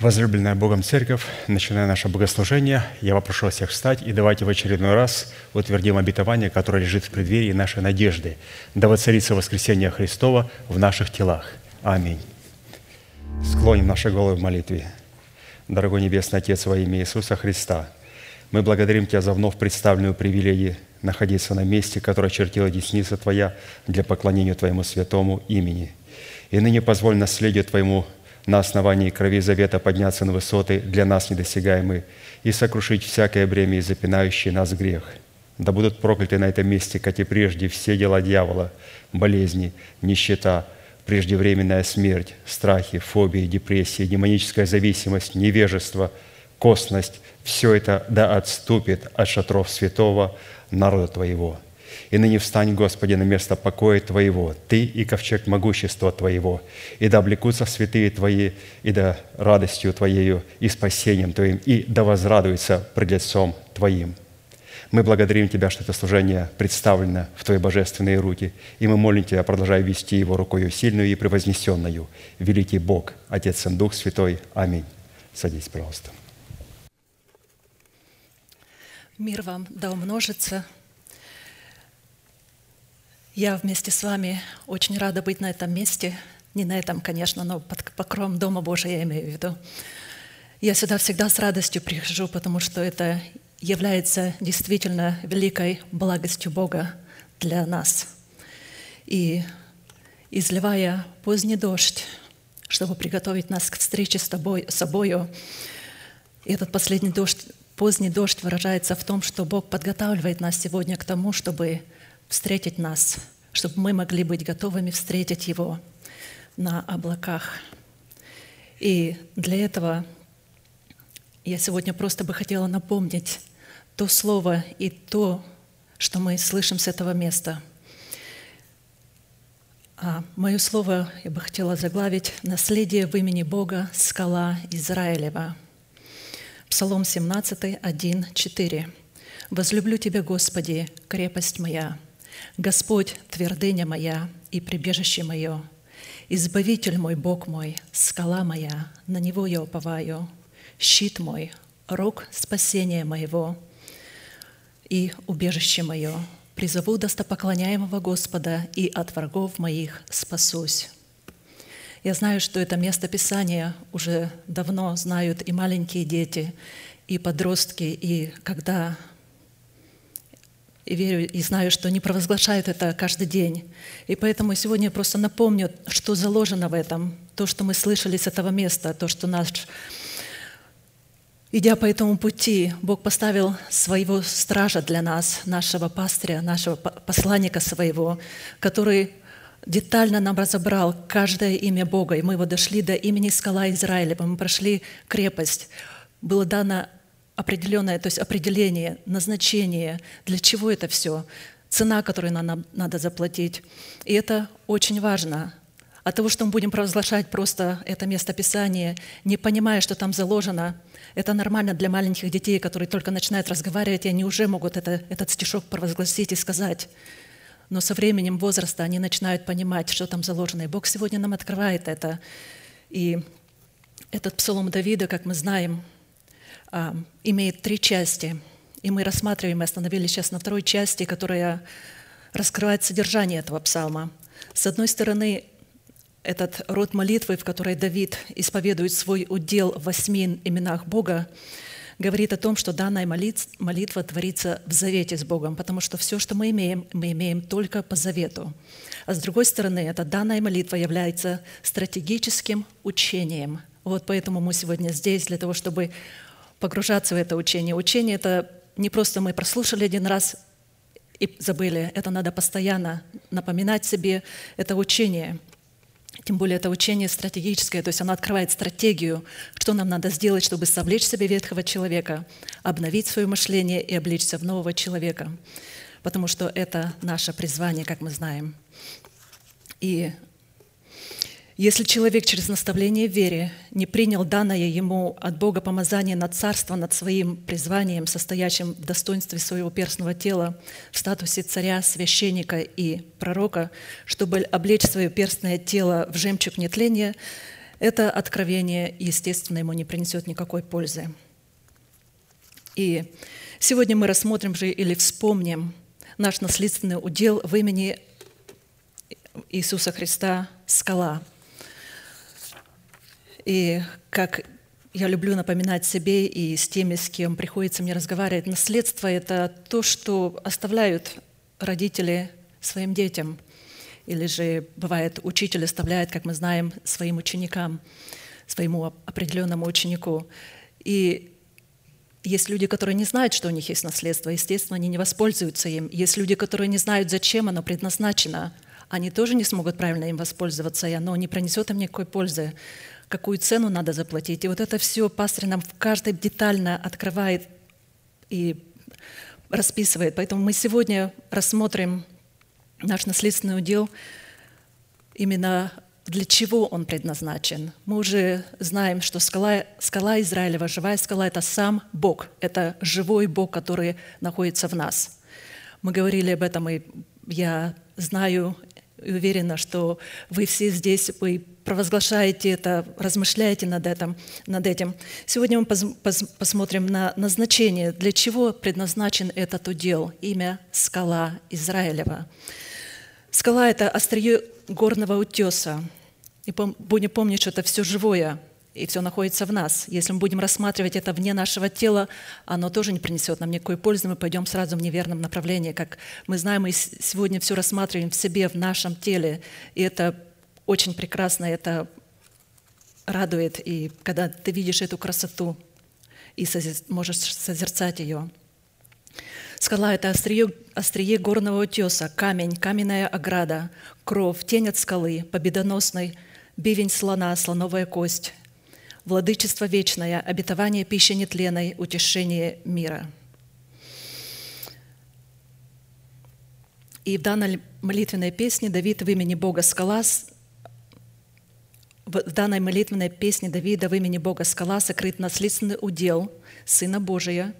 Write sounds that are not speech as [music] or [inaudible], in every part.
Возлюбленная Богом Церковь, начиная наше богослужение, я попрошу всех встать и давайте в очередной раз утвердим обетование, которое лежит в преддверии нашей надежды. Да воцарится воскресение Христова в наших телах. Аминь. Склоним наши головы в молитве. Дорогой Небесный Отец, во имя Иисуса Христа, мы благодарим Тебя за вновь представленную привилегию находиться на месте, которое чертила десница Твоя для поклонения Твоему святому имени. И ныне позволь наследию Твоему на основании крови завета подняться на высоты для нас недосягаемые и сокрушить всякое бремя и запинающий нас грех. Да будут прокляты на этом месте, как и прежде, все дела дьявола, болезни, нищета, преждевременная смерть, страхи, фобии, депрессии, демоническая зависимость, невежество, косность – все это да отступит от шатров святого народа Твоего – и ныне встань, Господи, на место покоя Твоего, Ты и ковчег могущества Твоего, и да облекутся святые Твои, и да радостью Твоею и спасением Твоим, и да возрадуются пред лицом Твоим. Мы благодарим Тебя, что это служение представлено в Твои божественные руки, и мы молим Тебя, продолжай вести его рукою сильную и превознесенную. Великий Бог, Отец и Дух Святой. Аминь. Садись, пожалуйста. Мир вам да умножится – я вместе с вами очень рада быть на этом месте. Не на этом, конечно, но под покровом Дома Божия я имею в виду. Я сюда всегда с радостью прихожу, потому что это является действительно великой благостью Бога для нас. И изливая поздний дождь, чтобы приготовить нас к встрече с тобой, с собою, этот последний дождь, поздний дождь выражается в том, что Бог подготавливает нас сегодня к тому, чтобы встретить нас, чтобы мы могли быть готовыми встретить Его на облаках. И для этого я сегодня просто бы хотела напомнить то слово и то, что мы слышим с этого места. А мое слово я бы хотела заглавить «Наследие в имени Бога, скала Израилева». Псалом 17, 1, 4. «Возлюблю Тебя, Господи, крепость моя, Господь, твердыня моя и прибежище мое, Избавитель мой, Бог мой, скала моя, на Него я уповаю, щит мой, рог спасения моего и убежище мое. Призову достопоклоняемого Господа, и от врагов моих спасусь. Я знаю, что это место Писания уже давно знают и маленькие дети, и подростки, и когда и верю и знаю, что они провозглашают это каждый день. И поэтому сегодня я просто напомню, что заложено в этом, то, что мы слышали с этого места, то, что наш Идя по этому пути, Бог поставил своего стража для нас, нашего пастыря, нашего посланника своего, который детально нам разобрал каждое имя Бога. И мы его дошли до имени скала Израиля, мы прошли крепость. Было дано определенное, то есть определение, назначение, для чего это все, цена, которую нам надо заплатить. И это очень важно. От того, что мы будем провозглашать просто это место Писания, не понимая, что там заложено, это нормально для маленьких детей, которые только начинают разговаривать, и они уже могут это, этот стишок провозгласить и сказать. Но со временем возраста они начинают понимать, что там заложено. И Бог сегодня нам открывает это. И этот псалом Давида, как мы знаем, имеет три части. И мы рассматриваем, и остановились сейчас на второй части, которая раскрывает содержание этого псалма. С одной стороны, этот род молитвы, в которой Давид исповедует свой удел в восьми именах Бога, говорит о том, что данная молитва творится в завете с Богом, потому что все, что мы имеем, мы имеем только по завету. А с другой стороны, эта данная молитва является стратегическим учением. Вот поэтому мы сегодня здесь, для того, чтобы погружаться в это учение. Учение — это не просто мы прослушали один раз и забыли. Это надо постоянно напоминать себе это учение. Тем более это учение стратегическое, то есть оно открывает стратегию, что нам надо сделать, чтобы совлечь себе ветхого человека, обновить свое мышление и облечься в нового человека. Потому что это наше призвание, как мы знаем. И если человек через наставление в вере не принял данное ему от Бога помазание на царство над своим призванием, состоящим в достоинстве своего перстного тела, в статусе царя, священника и пророка, чтобы облечь свое перстное тело в жемчуг нетления, это откровение, естественно, ему не принесет никакой пользы. И сегодня мы рассмотрим же или вспомним наш наследственный удел в имени Иисуса Христа «Скала». И как я люблю напоминать себе и с теми, с кем приходится мне разговаривать, наследство – это то, что оставляют родители своим детям. Или же, бывает, учитель оставляет, как мы знаем, своим ученикам, своему определенному ученику. И есть люди, которые не знают, что у них есть наследство, естественно, они не воспользуются им. Есть люди, которые не знают, зачем оно предназначено. Они тоже не смогут правильно им воспользоваться, и оно не принесет им никакой пользы какую цену надо заплатить. И вот это все пастырь нам в каждой детально открывает и расписывает. Поэтому мы сегодня рассмотрим наш наследственный удел именно для чего он предназначен. Мы уже знаем, что скала, скала Израилева, живая скала – это сам Бог, это живой Бог, который находится в нас. Мы говорили об этом, и я знаю и уверена, что вы все здесь, вы провозглашаете это, размышляете над этим. Над этим. Сегодня мы посмотрим на назначение, для чего предназначен этот удел, имя скала Израилева. Скала – это острие горного утеса. И будем помнить, что это все живое – и все находится в нас. Если мы будем рассматривать это вне нашего тела, оно тоже не принесет нам никакой пользы, мы пойдем сразу в неверном направлении. Как мы знаем, мы сегодня все рассматриваем в себе, в нашем теле, и это очень прекрасно, это радует, и когда ты видишь эту красоту и можешь созерцать ее. Скала – это острие, острие горного утеса, камень, каменная ограда, кров, тень от скалы, победоносный, бивень слона, слоновая кость, владычество вечное, обетование пищи нетленной, утешение мира. И в данной молитвенной песне Давид в имени Бога скала в данной молитвенной песне Давида в имени Бога скала сокрыт наследственный удел Сына Божия,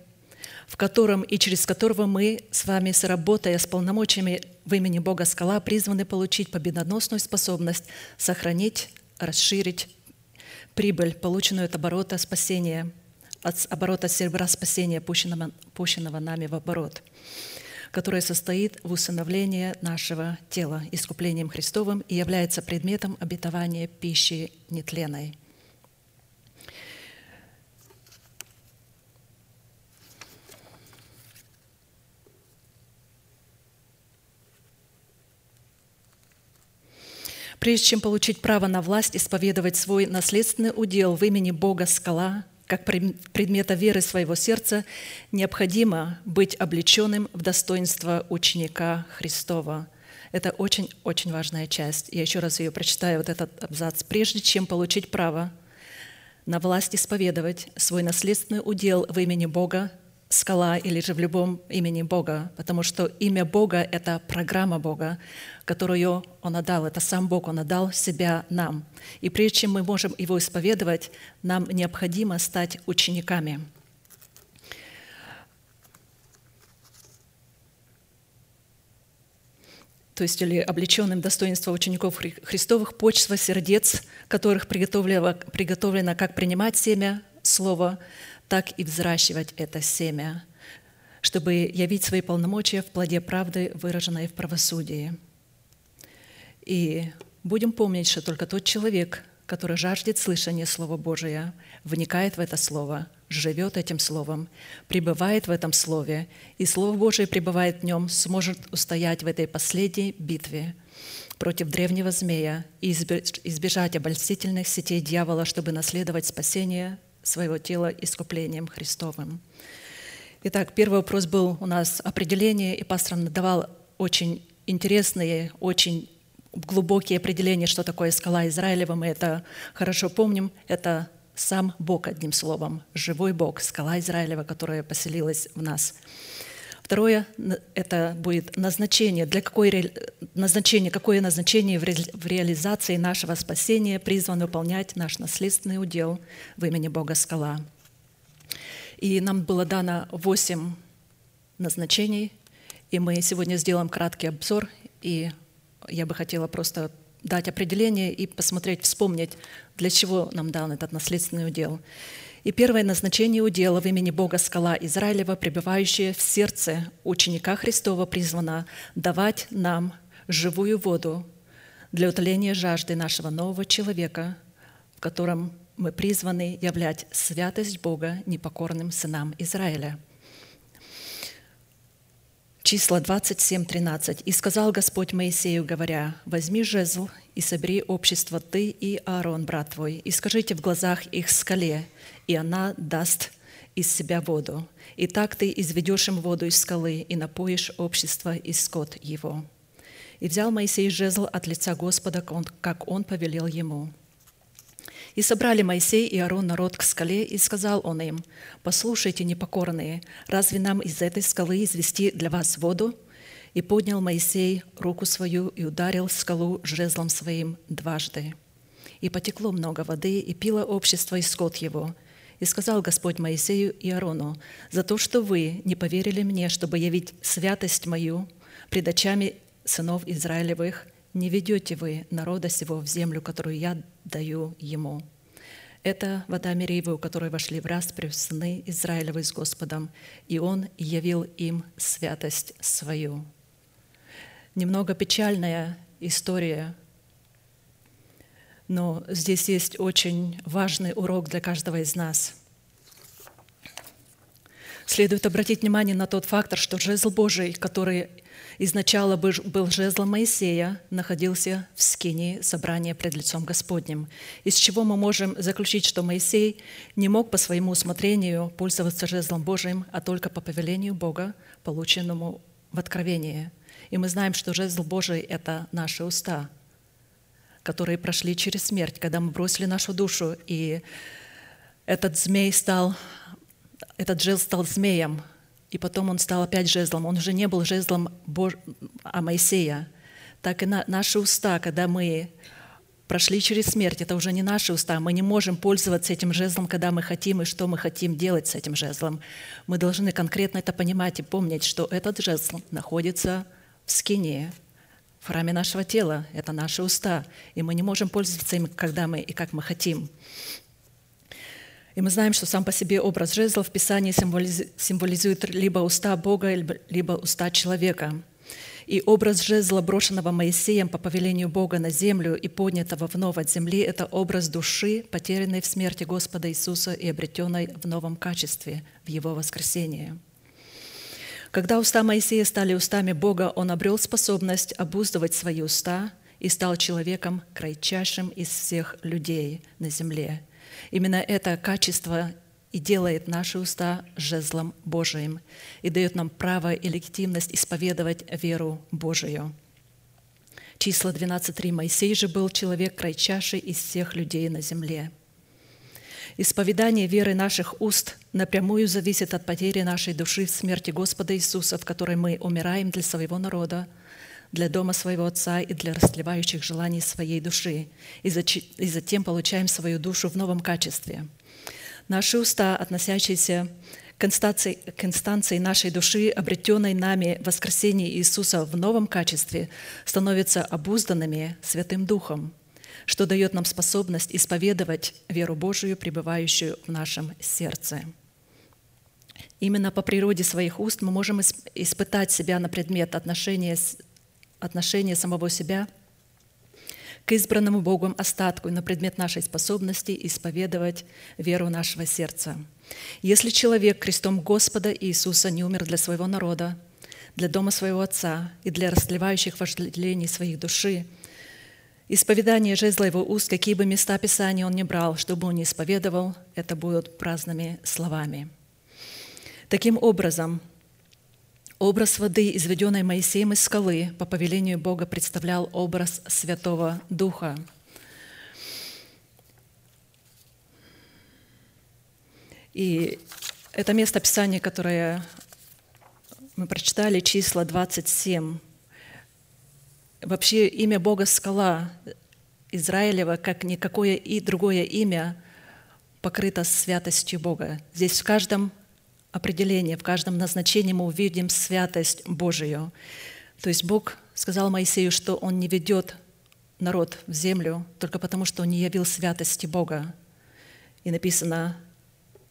в котором и через которого мы с вами, сработая с полномочиями в имени Бога скала, призваны получить победоносную способность сохранить, расширить, прибыль, полученную от оборота спасения, от оборота серебра спасения, пущенного, пущенного нами в оборот, которое состоит в усыновлении нашего тела искуплением Христовым и является предметом обетования пищи нетленной. Прежде чем получить право на власть, исповедовать свой наследственный удел в имени Бога скала, как предмета веры своего сердца, необходимо быть облеченным в достоинство ученика Христова. Это очень-очень важная часть. Я еще раз ее прочитаю, вот этот абзац. Прежде чем получить право на власть исповедовать свой наследственный удел в имени Бога, скала или же в любом имени Бога, потому что имя Бога — это программа Бога, которую Он отдал, это сам Бог, Он отдал себя нам. И прежде чем мы можем Его исповедовать, нам необходимо стать учениками. то есть или облеченным достоинства учеников Христовых, почва сердец, которых приготовлено, приготовлено как принимать семя Слова, так и взращивать это семя, чтобы явить свои полномочия в плоде правды, выраженной в правосудии. И будем помнить, что только тот человек, который жаждет слышания Слова Божия, вникает в это Слово, живет этим Словом, пребывает в этом Слове, и Слово Божие пребывает в нем, сможет устоять в этой последней битве против древнего змея и избежать обольстительных сетей дьявола, чтобы наследовать спасение своего тела искуплением Христовым. Итак, первый вопрос был у нас определение, и пастор давал очень интересные, очень глубокие определения, что такое скала Израилева. Мы это хорошо помним. Это сам Бог, одним словом, живой Бог, скала Израилева, которая поселилась в нас. Второе – это будет назначение, для какой назначение, какое назначение в реализации нашего спасения призван выполнять наш наследственный удел в имени Бога Скала. И нам было дано восемь назначений, и мы сегодня сделаем краткий обзор, и я бы хотела просто дать определение и посмотреть, вспомнить, для чего нам дан этот наследственный удел. И первое назначение удела в имени Бога скала Израилева, пребывающая в сердце ученика Христова, призвана давать нам живую воду для утоления жажды нашего нового человека, в котором мы призваны являть святость Бога непокорным сынам Израиля – Числа 27, 13. «И сказал Господь Моисею, говоря, «Возьми жезл и собери общество ты и Аарон, брат твой, и скажите в глазах их скале, и она даст из себя воду. И так ты изведешь им воду из скалы, и напоишь общество и скот его». И взял Моисей жезл от лица Господа, как он повелел ему. И собрали Моисей и Аарон народ к скале, и сказал он им, «Послушайте, непокорные, разве нам из этой скалы извести для вас воду?» И поднял Моисей руку свою и ударил скалу жезлом своим дважды. И потекло много воды, и пило общество и скот его. И сказал Господь Моисею и Аарону, «За то, что вы не поверили мне, чтобы явить святость мою пред очами сынов Израилевых, не ведете вы народа сего в землю, которую я даю ему. Это вода Мериева, у которой вошли в распрю сыны Израилевы с Господом, и Он явил им святость свою. Немного печальная история, но здесь есть очень важный урок для каждого из нас. Следует обратить внимание на тот фактор, что жезл Божий, который изначально был жезлом Моисея, находился в скинии собрания пред лицом Господним, из чего мы можем заключить, что Моисей не мог по своему усмотрению пользоваться жезлом Божиим, а только по повелению Бога, полученному в откровении. И мы знаем, что жезл Божий — это наши уста, которые прошли через смерть, когда мы бросили нашу душу, и этот змей стал, этот жезл стал змеем, и потом он стал опять жезлом. Он уже не был жезлом Бож... а Моисея. Так и на... наши уста, когда мы прошли через смерть, это уже не наши уста. Мы не можем пользоваться этим жезлом, когда мы хотим и что мы хотим делать с этим жезлом. Мы должны конкретно это понимать и помнить, что этот жезл находится в скине, в храме нашего тела. Это наши уста. И мы не можем пользоваться им, когда мы и как мы хотим. И мы знаем, что сам по себе образ жезла в Писании символизует либо уста Бога, либо уста человека. И образ жезла, брошенного Моисеем по повелению Бога на землю и поднятого вновь от земли, это образ души, потерянной в смерти Господа Иисуса и обретенной в новом качестве в Его воскресении. Когда уста Моисея стали устами Бога, он обрел способность обуздывать свои уста и стал человеком кратчайшим из всех людей на земле – Именно это качество и делает наши уста жезлом Божиим и дает нам право и легитимность исповедовать веру Божию. Числа 12.3. Моисей же был человек кратчайший из всех людей на земле. Исповедание веры наших уст напрямую зависит от потери нашей души в смерти Господа Иисуса, в которой мы умираем для своего народа – для дома своего Отца и для расливающих желаний своей души, и затем получаем свою душу в новом качестве. Наши уста, относящиеся к инстанции, к инстанции нашей души, обретенной нами в воскресении Иисуса в новом качестве, становятся обузданными Святым Духом, что дает нам способность исповедовать веру Божию, пребывающую в нашем сердце. Именно по природе своих уст мы можем испытать себя на предмет отношения отношение самого себя к избранному Богом остатку и на предмет нашей способности исповедовать веру нашего сердца. Если человек крестом Господа Иисуса не умер для своего народа, для дома своего Отца и для расливающих вожделений своих души, исповедание жезла его уст, какие бы места Писания он не брал, чтобы он не исповедовал, это будут праздными словами. Таким образом, Образ воды, изведенной Моисеем из скалы, по повелению Бога представлял образ Святого Духа. И это место Писания, которое мы прочитали, числа 27. Вообще имя Бога «Скала» Израилева, как никакое и другое имя, покрыто святостью Бога. Здесь в каждом определение, в каждом назначении мы увидим святость Божию. То есть Бог сказал Моисею, что Он не ведет народ в землю только потому, что он не явил святости Бога. И написано,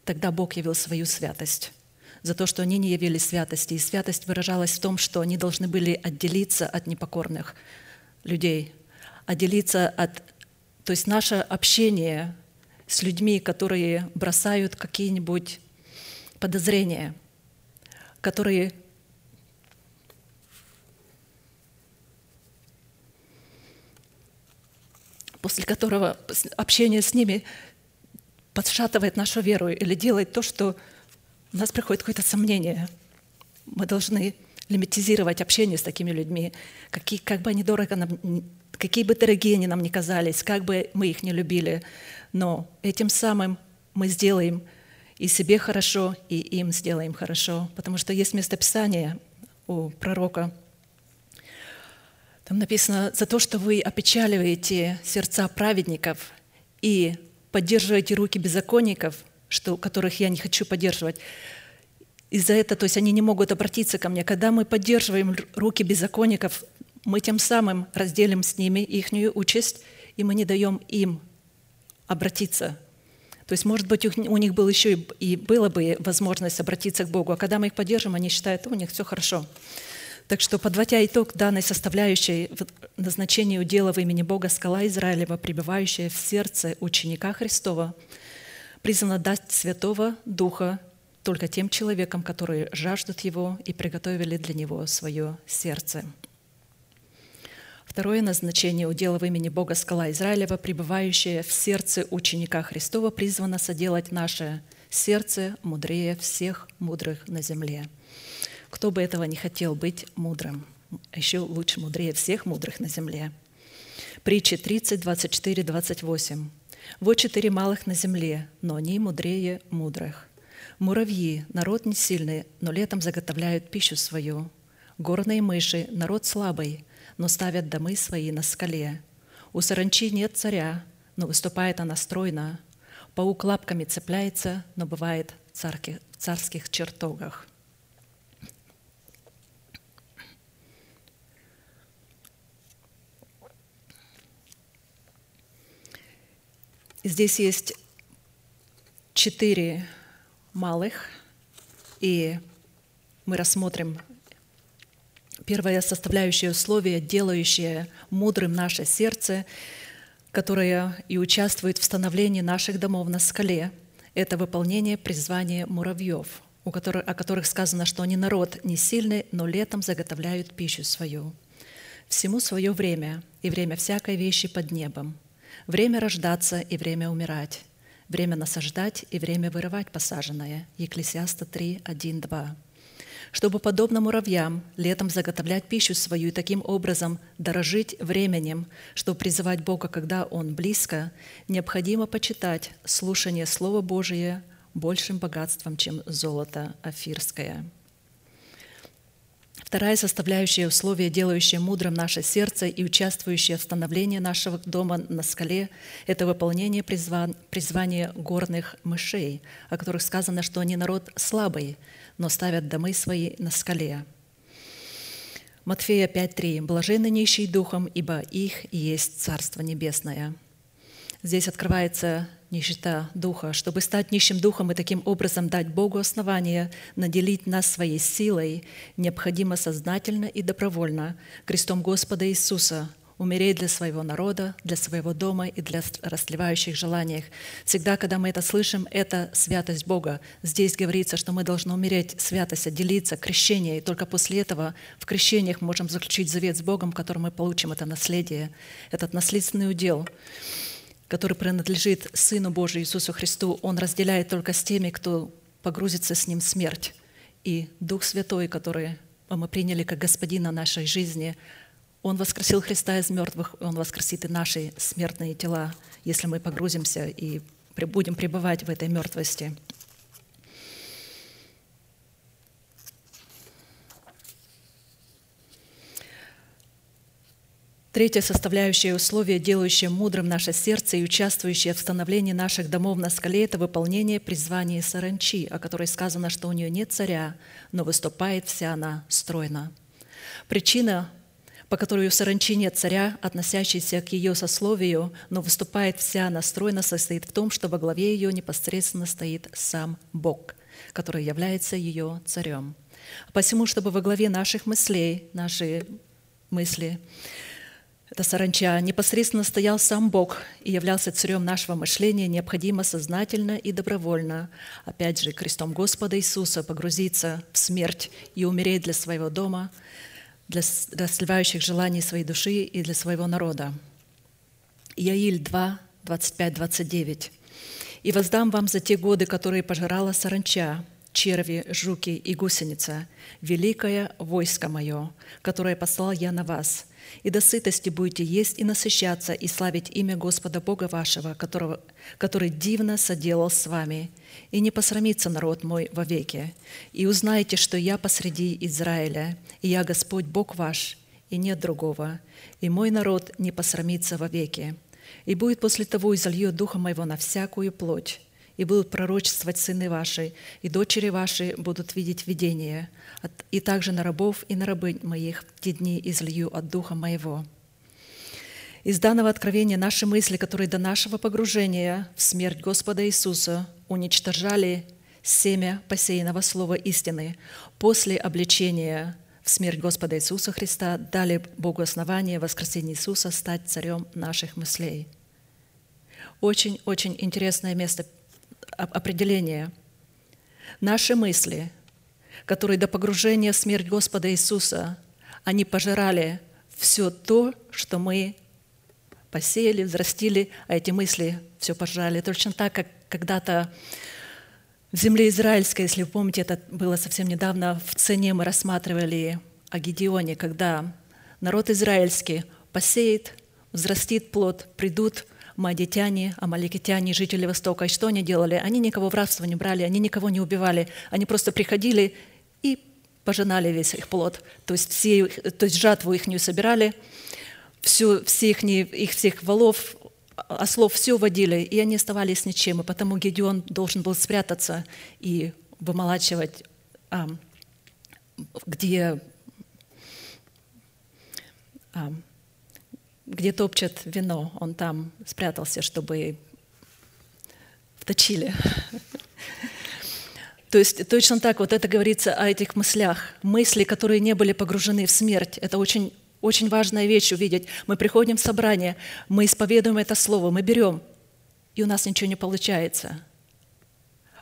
тогда Бог явил свою святость за то, что они не явили святости. И святость выражалась в том, что они должны были отделиться от непокорных людей, отделиться от... То есть наше общение с людьми, которые бросают какие-нибудь подозрения, которые после которого общение с ними подшатывает нашу веру или делает то, что у нас приходит какое-то сомнение. Мы должны лимитизировать общение с такими людьми, какие, как бы они дорого нам, какие бы дорогие они нам ни казались, как бы мы их не любили, но этим самым мы сделаем и себе хорошо, и им сделаем хорошо, потому что есть местописание у пророка, там написано, за то, что вы опечаливаете сердца праведников и поддерживаете руки беззаконников, что, которых я не хочу поддерживать, из-за этого, то есть они не могут обратиться ко мне. Когда мы поддерживаем руки беззаконников, мы тем самым разделим с ними их участь, и мы не даем им обратиться. То есть, может быть, у них был еще и была бы возможность обратиться к Богу, а когда мы их поддержим, они считают, у них все хорошо. Так что, подводя итог данной составляющей назначения удела в имени Бога скала Израилева, пребывающая в сердце ученика Христова, призвана дать Святого Духа только тем человекам, которые жаждут Его и приготовили для Него свое сердце. Второе назначение удела в имени Бога скала Израилева, пребывающая в сердце ученика Христова, призвана соделать наше сердце мудрее всех мудрых на земле. Кто бы этого не хотел быть мудрым, еще лучше мудрее всех мудрых на земле. Притчи 30, 24, 28. «Вот четыре малых на земле, но они мудрее мудрых. Муравьи – народ не сильный, но летом заготовляют пищу свою. Горные мыши – народ слабый, но ставят домы свои на скале. У саранчи нет царя, но выступает она стройно. Паук лапками цепляется, но бывает в царских чертогах. Здесь есть четыре малых, и мы рассмотрим Первое составляющее условие, делающее мудрым наше сердце, которое и участвует в становлении наших домов на скале, это выполнение призвания муравьев, у которых, о которых сказано, что они народ не сильный, но летом заготовляют пищу свою. Всему свое время, и время всякой вещи под небом. Время рождаться и время умирать. Время насаждать и время вырывать посаженное. Екклесиаста 3, 1, 2 чтобы, подобно муравьям, летом заготовлять пищу свою и таким образом дорожить временем, чтобы призывать Бога, когда Он близко, необходимо почитать слушание Слова Божия большим богатством, чем золото афирское. Вторая составляющая условия, делающая мудрым наше сердце и участвующая в становлении нашего дома на скале, это выполнение призвания горных мышей, о которых сказано, что они народ слабый, но ставят домы свои на скале. Матфея 5.3. «Блаженны нищие духом, ибо их есть Царство Небесное». Здесь открывается нищета духа. Чтобы стать нищим духом и таким образом дать Богу основание наделить нас своей силой, необходимо сознательно и добровольно крестом Господа Иисуса умереть для своего народа, для своего дома и для расливающих желаний. Всегда, когда мы это слышим, это святость Бога. Здесь говорится, что мы должны умереть, святость, отделиться, крещение, и только после этого в крещениях мы можем заключить завет с Богом, в котором мы получим это наследие, этот наследственный удел который принадлежит Сыну Божию Иисусу Христу, Он разделяет только с теми, кто погрузится с Ним в смерть. И Дух Святой, который мы приняли как Господина нашей жизни, он воскресил Христа из мертвых, Он воскресит и наши смертные тела, если мы погрузимся и будем пребывать в этой мертвости. Третье составляющее условие, делающее мудрым наше сердце и участвующее в становлении наших домов на скале, это выполнение призвания саранчи, о которой сказано, что у нее нет царя, но выступает вся она стройно. Причина по которой у саранчи нет царя, относящийся к ее сословию, но выступает вся настроена, состоит в том, что во главе ее непосредственно стоит сам Бог, который является ее царем. Посему, чтобы во главе наших мыслей, наши мысли, это саранча, непосредственно стоял сам Бог и являлся царем нашего мышления, необходимо сознательно и добровольно, опять же, крестом Господа Иисуса погрузиться в смерть и умереть для своего дома, для, для сливающих желаний своей души и для своего народа. Иаиль 2, 25, 29. «И воздам вам за те годы, которые пожирала саранча, черви, жуки и гусеница, великое войско мое, которое послал я на вас, и до сытости будете есть и насыщаться, и славить имя Господа Бога вашего, которого, который дивно соделал с вами, и не посрамится народ мой вовеки. И узнаете, что я посреди Израиля, и я Господь Бог ваш, и нет другого, и мой народ не посрамится вовеки. И будет после того изолью Духа Моего на всякую плоть, и будут пророчествовать сыны ваши, и дочери ваши будут видеть видение, и также на рабов и на рабынь моих в те дни излью от Духа Моего». Из данного откровения наши мысли, которые до нашего погружения в смерть Господа Иисуса уничтожали семя посеянного слова истины, после обличения в смерть Господа Иисуса Христа дали Богу основание воскресения Иисуса стать царем наших мыслей. Очень-очень интересное место определение. Наши мысли, которые до погружения в смерть Господа Иисуса, они пожирали все то, что мы посеяли, взрастили, а эти мысли все пожрали. Точно так, как когда-то в земле израильской, если вы помните, это было совсем недавно, в цене мы рассматривали о Гедеоне, когда народ израильский посеет, взрастит плод, придут Мадитяне, амаликитяне, жители Востока. И что они делали? Они никого в рабство не брали, они никого не убивали. Они просто приходили пожинали весь их плод. То есть, все, то есть жатву их не собирали, всю, все их, их всех валов, ослов все водили, и они оставались ничем. И потому Гедеон должен был спрятаться и вымолачивать, а, где а, где топчет вино, он там спрятался, чтобы вточили. То есть точно так вот это говорится о этих мыслях. Мысли, которые не были погружены в смерть. Это очень, очень важная вещь увидеть. Мы приходим в собрание, мы исповедуем это слово, мы берем, и у нас ничего не получается.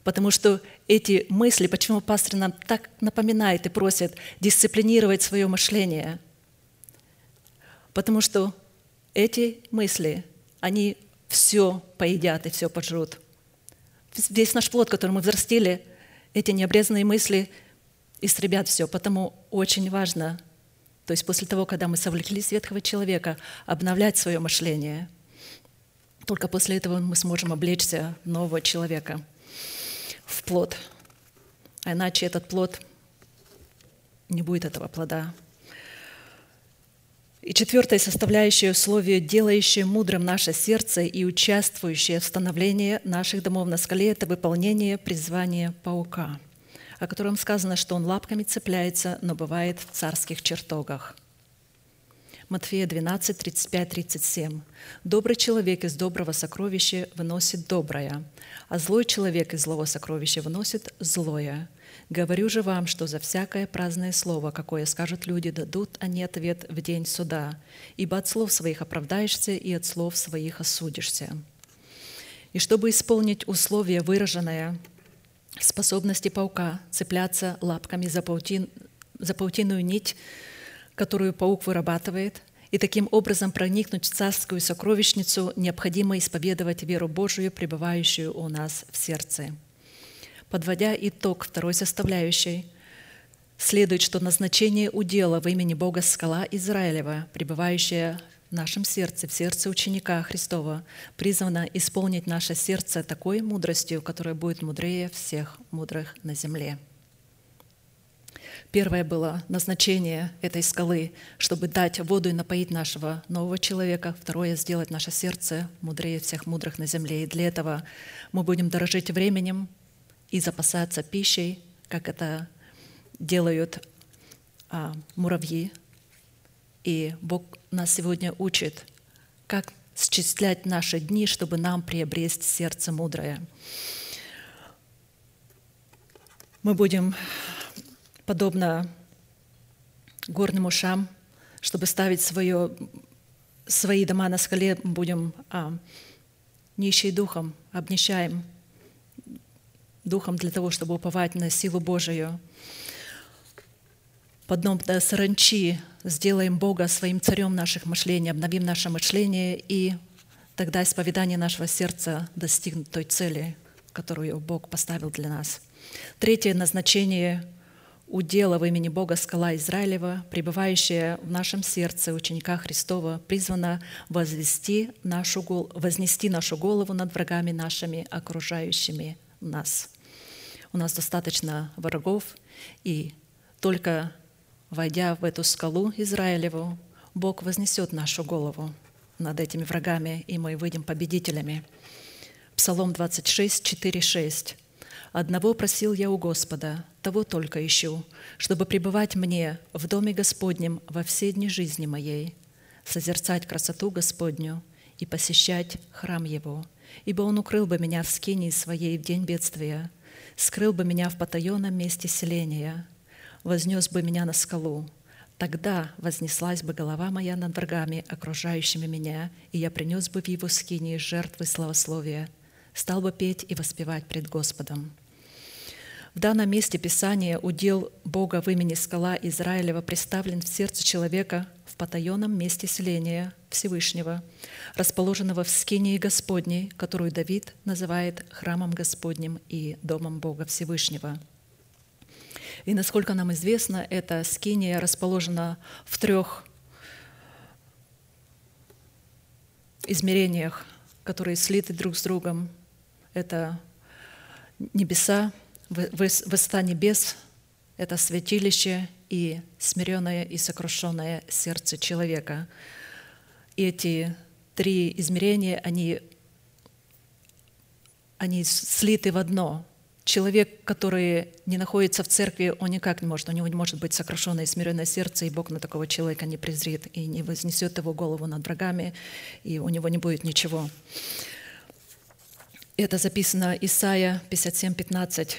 Потому что эти мысли, почему пастор нам так напоминает и просит дисциплинировать свое мышление? Потому что эти мысли, они все поедят и все пожрут. Весь наш плод, который мы взрастили, эти необрезанные мысли истребят все. Потому очень важно, то есть после того, когда мы совлеклись ветхого человека, обновлять свое мышление. Только после этого мы сможем облечься нового человека, в плод. А иначе этот плод не будет этого плода. И четвертая составляющая условие, делающее мудрым наше сердце и участвующее в становлении наших домов на скале, это выполнение призвания паука, о котором сказано, что он лапками цепляется, но бывает в царских чертогах. Матфея 12, 35, 37. «Добрый человек из доброго сокровища выносит доброе, а злой человек из злого сокровища выносит злое. Говорю же вам, что за всякое праздное слово, какое скажут люди, дадут они ответ в день суда, ибо от слов своих оправдаешься и от слов своих осудишься. И чтобы исполнить условие, выраженное в способности паука цепляться лапками за, паутин, за паутиную нить, которую паук вырабатывает, и таким образом проникнуть в царскую сокровищницу, необходимо исповедовать веру Божию, пребывающую у нас в сердце – Подводя итог второй составляющей, следует, что назначение удела во имени Бога скала Израилева, пребывающая в нашем сердце, в сердце ученика Христова, призвана исполнить наше сердце такой мудростью, которая будет мудрее всех мудрых на земле. Первое было назначение этой скалы, чтобы дать воду и напоить нашего нового человека. Второе — сделать наше сердце мудрее всех мудрых на земле. И для этого мы будем дорожить временем, и запасаться пищей, как это делают а, муравьи, И Бог нас сегодня учит, как счислять наши дни, чтобы нам приобрести сердце мудрое. Мы будем, подобно горным ушам, чтобы ставить свое, свои дома на скале, будем а, нищие духом, обнищаем духом для того, чтобы уповать на силу Божию. Подобно саранчи сделаем Бога своим царем наших мышлений, обновим наше мышление, и тогда исповедание нашего сердца достигнет той цели, которую Бог поставил для нас. Третье назначение удела в имени Бога скала Израилева, пребывающая в нашем сердце ученика Христова, призвана возвести нашу, вознести нашу голову над врагами нашими, окружающими нас. У нас достаточно врагов, и только войдя в эту скалу Израилеву, Бог вознесет нашу голову над этими врагами, и мы выйдем победителями. Псалом 26, 4, 6. Одного просил я у Господа, того только ищу, чтобы пребывать мне в доме Господнем во все дни жизни моей, созерцать красоту Господню и посещать храм Его, ибо Он укрыл бы меня в скинии своей в день бедствия, скрыл бы меня в потаенном месте селения, вознес бы меня на скалу, Тогда вознеслась бы голова моя над врагами, окружающими меня, и я принес бы в его скинии жертвы славословия, стал бы петь и воспевать пред Господом. В данном месте Писания удел Бога в имени скала Израилева представлен в сердце человека в потаенном месте селения Всевышнего, расположенного в скинии Господней, которую Давид называет храмом Господним и домом Бога Всевышнего. И насколько нам известно, эта скиния расположена в трех измерениях, которые слиты друг с другом. Это небеса, высота небес — это святилище и смиренное и сокрушенное сердце человека. И эти три измерения, они, они слиты в одно. Человек, который не находится в церкви, он никак не может, у него не может быть сокрушенное и смиренное сердце, и Бог на такого человека не презрит и не вознесет его голову над врагами, и у него не будет ничего. Это записано Исайя 57, 15.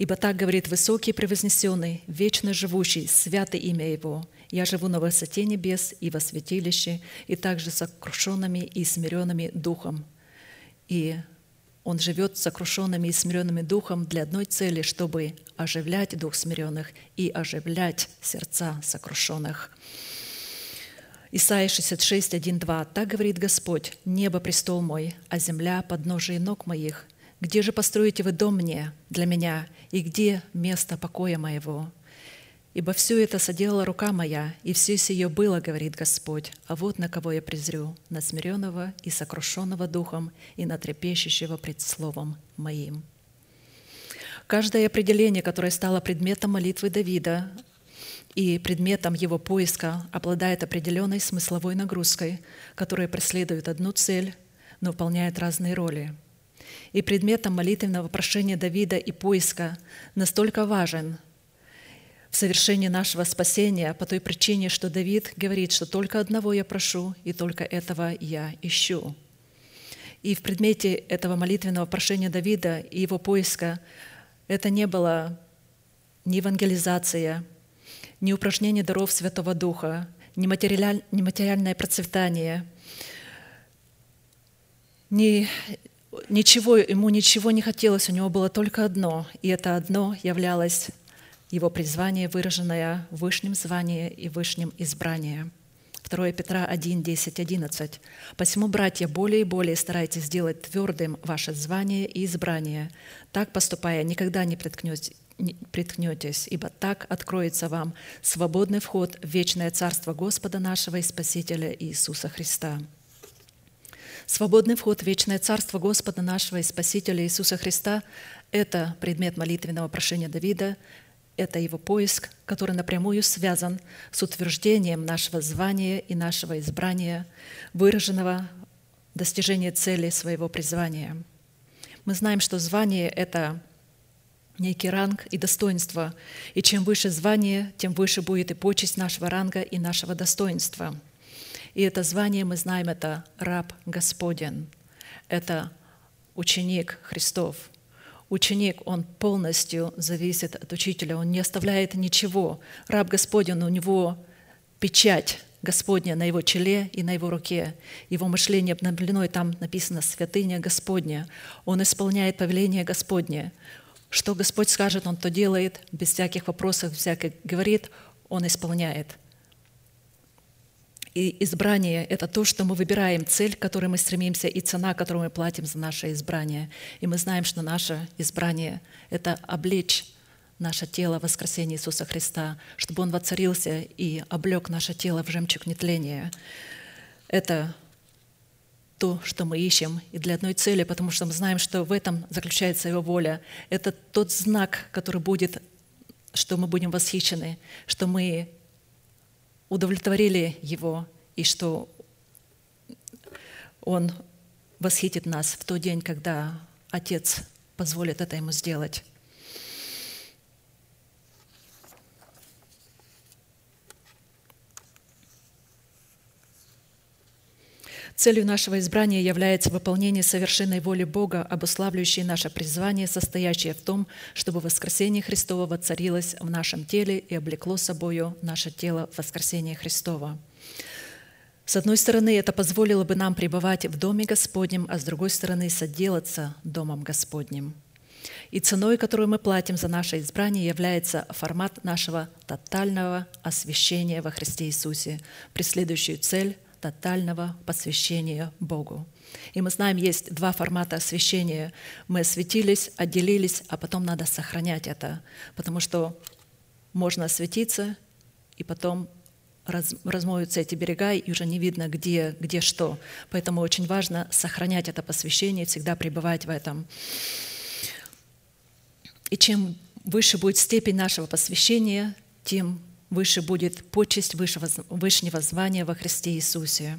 Ибо так говорит высокий превознесенный, вечно живущий, святое имя Его. Я живу на высоте небес и во святилище, и также сокрушенными и смиренными духом. И он живет сокрушенными и смиренными духом для одной цели, чтобы оживлять дух смиренных и оживлять сердца сокрушенных. Исайя 66, 1, 2. «Так говорит Господь, небо – престол мой, а земля – подножие ног моих. Где же построите вы дом мне, для меня, и где место покоя моего? Ибо все это соделала рука моя, и все сие было, говорит Господь, а вот на кого я презрю, на смиренного и сокрушенного духом, и на трепещущего пред словом моим». Каждое определение, которое стало предметом молитвы Давида и предметом его поиска, обладает определенной смысловой нагрузкой, которая преследует одну цель, но выполняет разные роли – и предметом молитвенного прошения Давида и поиска настолько важен в совершении нашего спасения по той причине, что Давид говорит, что только одного я прошу, и только этого я ищу. И в предмете этого молитвенного прошения Давида и его поиска это не было ни евангелизация, ни упражнение даров Святого Духа, ни материальное процветание, ни ничего, ему ничего не хотелось, у него было только одно, и это одно являлось его призвание, выраженное в высшем звании и высшем избрании. 2 Петра 1, 10, 11. «Посему, братья, более и более старайтесь сделать твердым ваше звание и избрание. Так поступая, никогда не приткнетесь, ибо так откроется вам свободный вход в вечное Царство Господа нашего и Спасителя Иисуса Христа». Свободный вход в вечное Царство Господа нашего и Спасителя Иисуса Христа – это предмет молитвенного прошения Давида, это его поиск, который напрямую связан с утверждением нашего звания и нашего избрания, выраженного достижения цели своего призвания. Мы знаем, что звание – это некий ранг и достоинство. И чем выше звание, тем выше будет и почесть нашего ранга и нашего достоинства. И это звание, мы знаем, это раб Господен. Это ученик Христов. Ученик, он полностью зависит от учителя, он не оставляет ничего. Раб Господен, у него печать Господня на его челе и на его руке. Его мышление обновлено, и там написано «святыня Господня». Он исполняет повеление Господне. Что Господь скажет, Он то делает, без всяких вопросов, всяких говорит, Он исполняет. И избрание – это то, что мы выбираем, цель, к которой мы стремимся, и цена, которую мы платим за наше избрание. И мы знаем, что наше избрание – это облечь наше тело в воскресение Иисуса Христа, чтобы Он воцарился и облег наше тело в жемчуг нетления. Это то, что мы ищем, и для одной цели, потому что мы знаем, что в этом заключается Его воля. Это тот знак, который будет, что мы будем восхищены, что мы удовлетворили Его, и что Он восхитит нас в тот день, когда Отец позволит это Ему сделать. Целью нашего избрания является выполнение совершенной воли Бога, обуславливающей наше призвание, состоящее в том, чтобы воскресение Христово воцарилось в нашем теле и облекло собою наше тело в воскресение Христова. С одной стороны, это позволило бы нам пребывать в Доме Господнем, а с другой стороны, соделаться Домом Господним. И ценой, которую мы платим за наше избрание, является формат нашего тотального освящения во Христе Иисусе, преследующую цель – тотального посвящения Богу. И мы знаем, есть два формата освящения. Мы осветились, отделились, а потом надо сохранять это, потому что можно осветиться, и потом раз, размоются эти берега, и уже не видно, где, где что. Поэтому очень важно сохранять это посвящение, всегда пребывать в этом. И чем выше будет степень нашего посвящения, тем выше будет почесть высшего, вышнего звания во Христе Иисусе.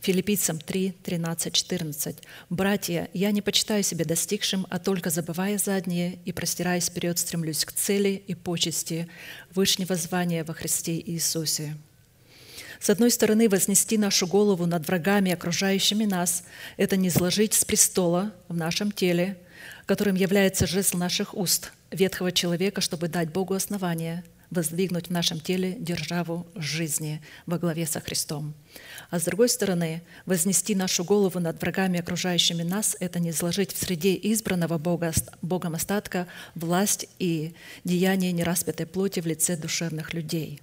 Филиппийцам 3, 13, 14. «Братья, я не почитаю себя достигшим, а только забывая заднее и простираясь вперед, стремлюсь к цели и почести вышнего звания во Христе Иисусе». С одной стороны, вознести нашу голову над врагами, окружающими нас, это не сложить с престола в нашем теле, которым является жезл наших уст, ветхого человека, чтобы дать Богу основание – воздвигнуть в нашем теле державу жизни во главе со Христом. А с другой стороны, вознести нашу голову над врагами, окружающими нас, это не изложить в среде избранного Бога, Богом остатка власть и деяние нераспятой плоти в лице душевных людей.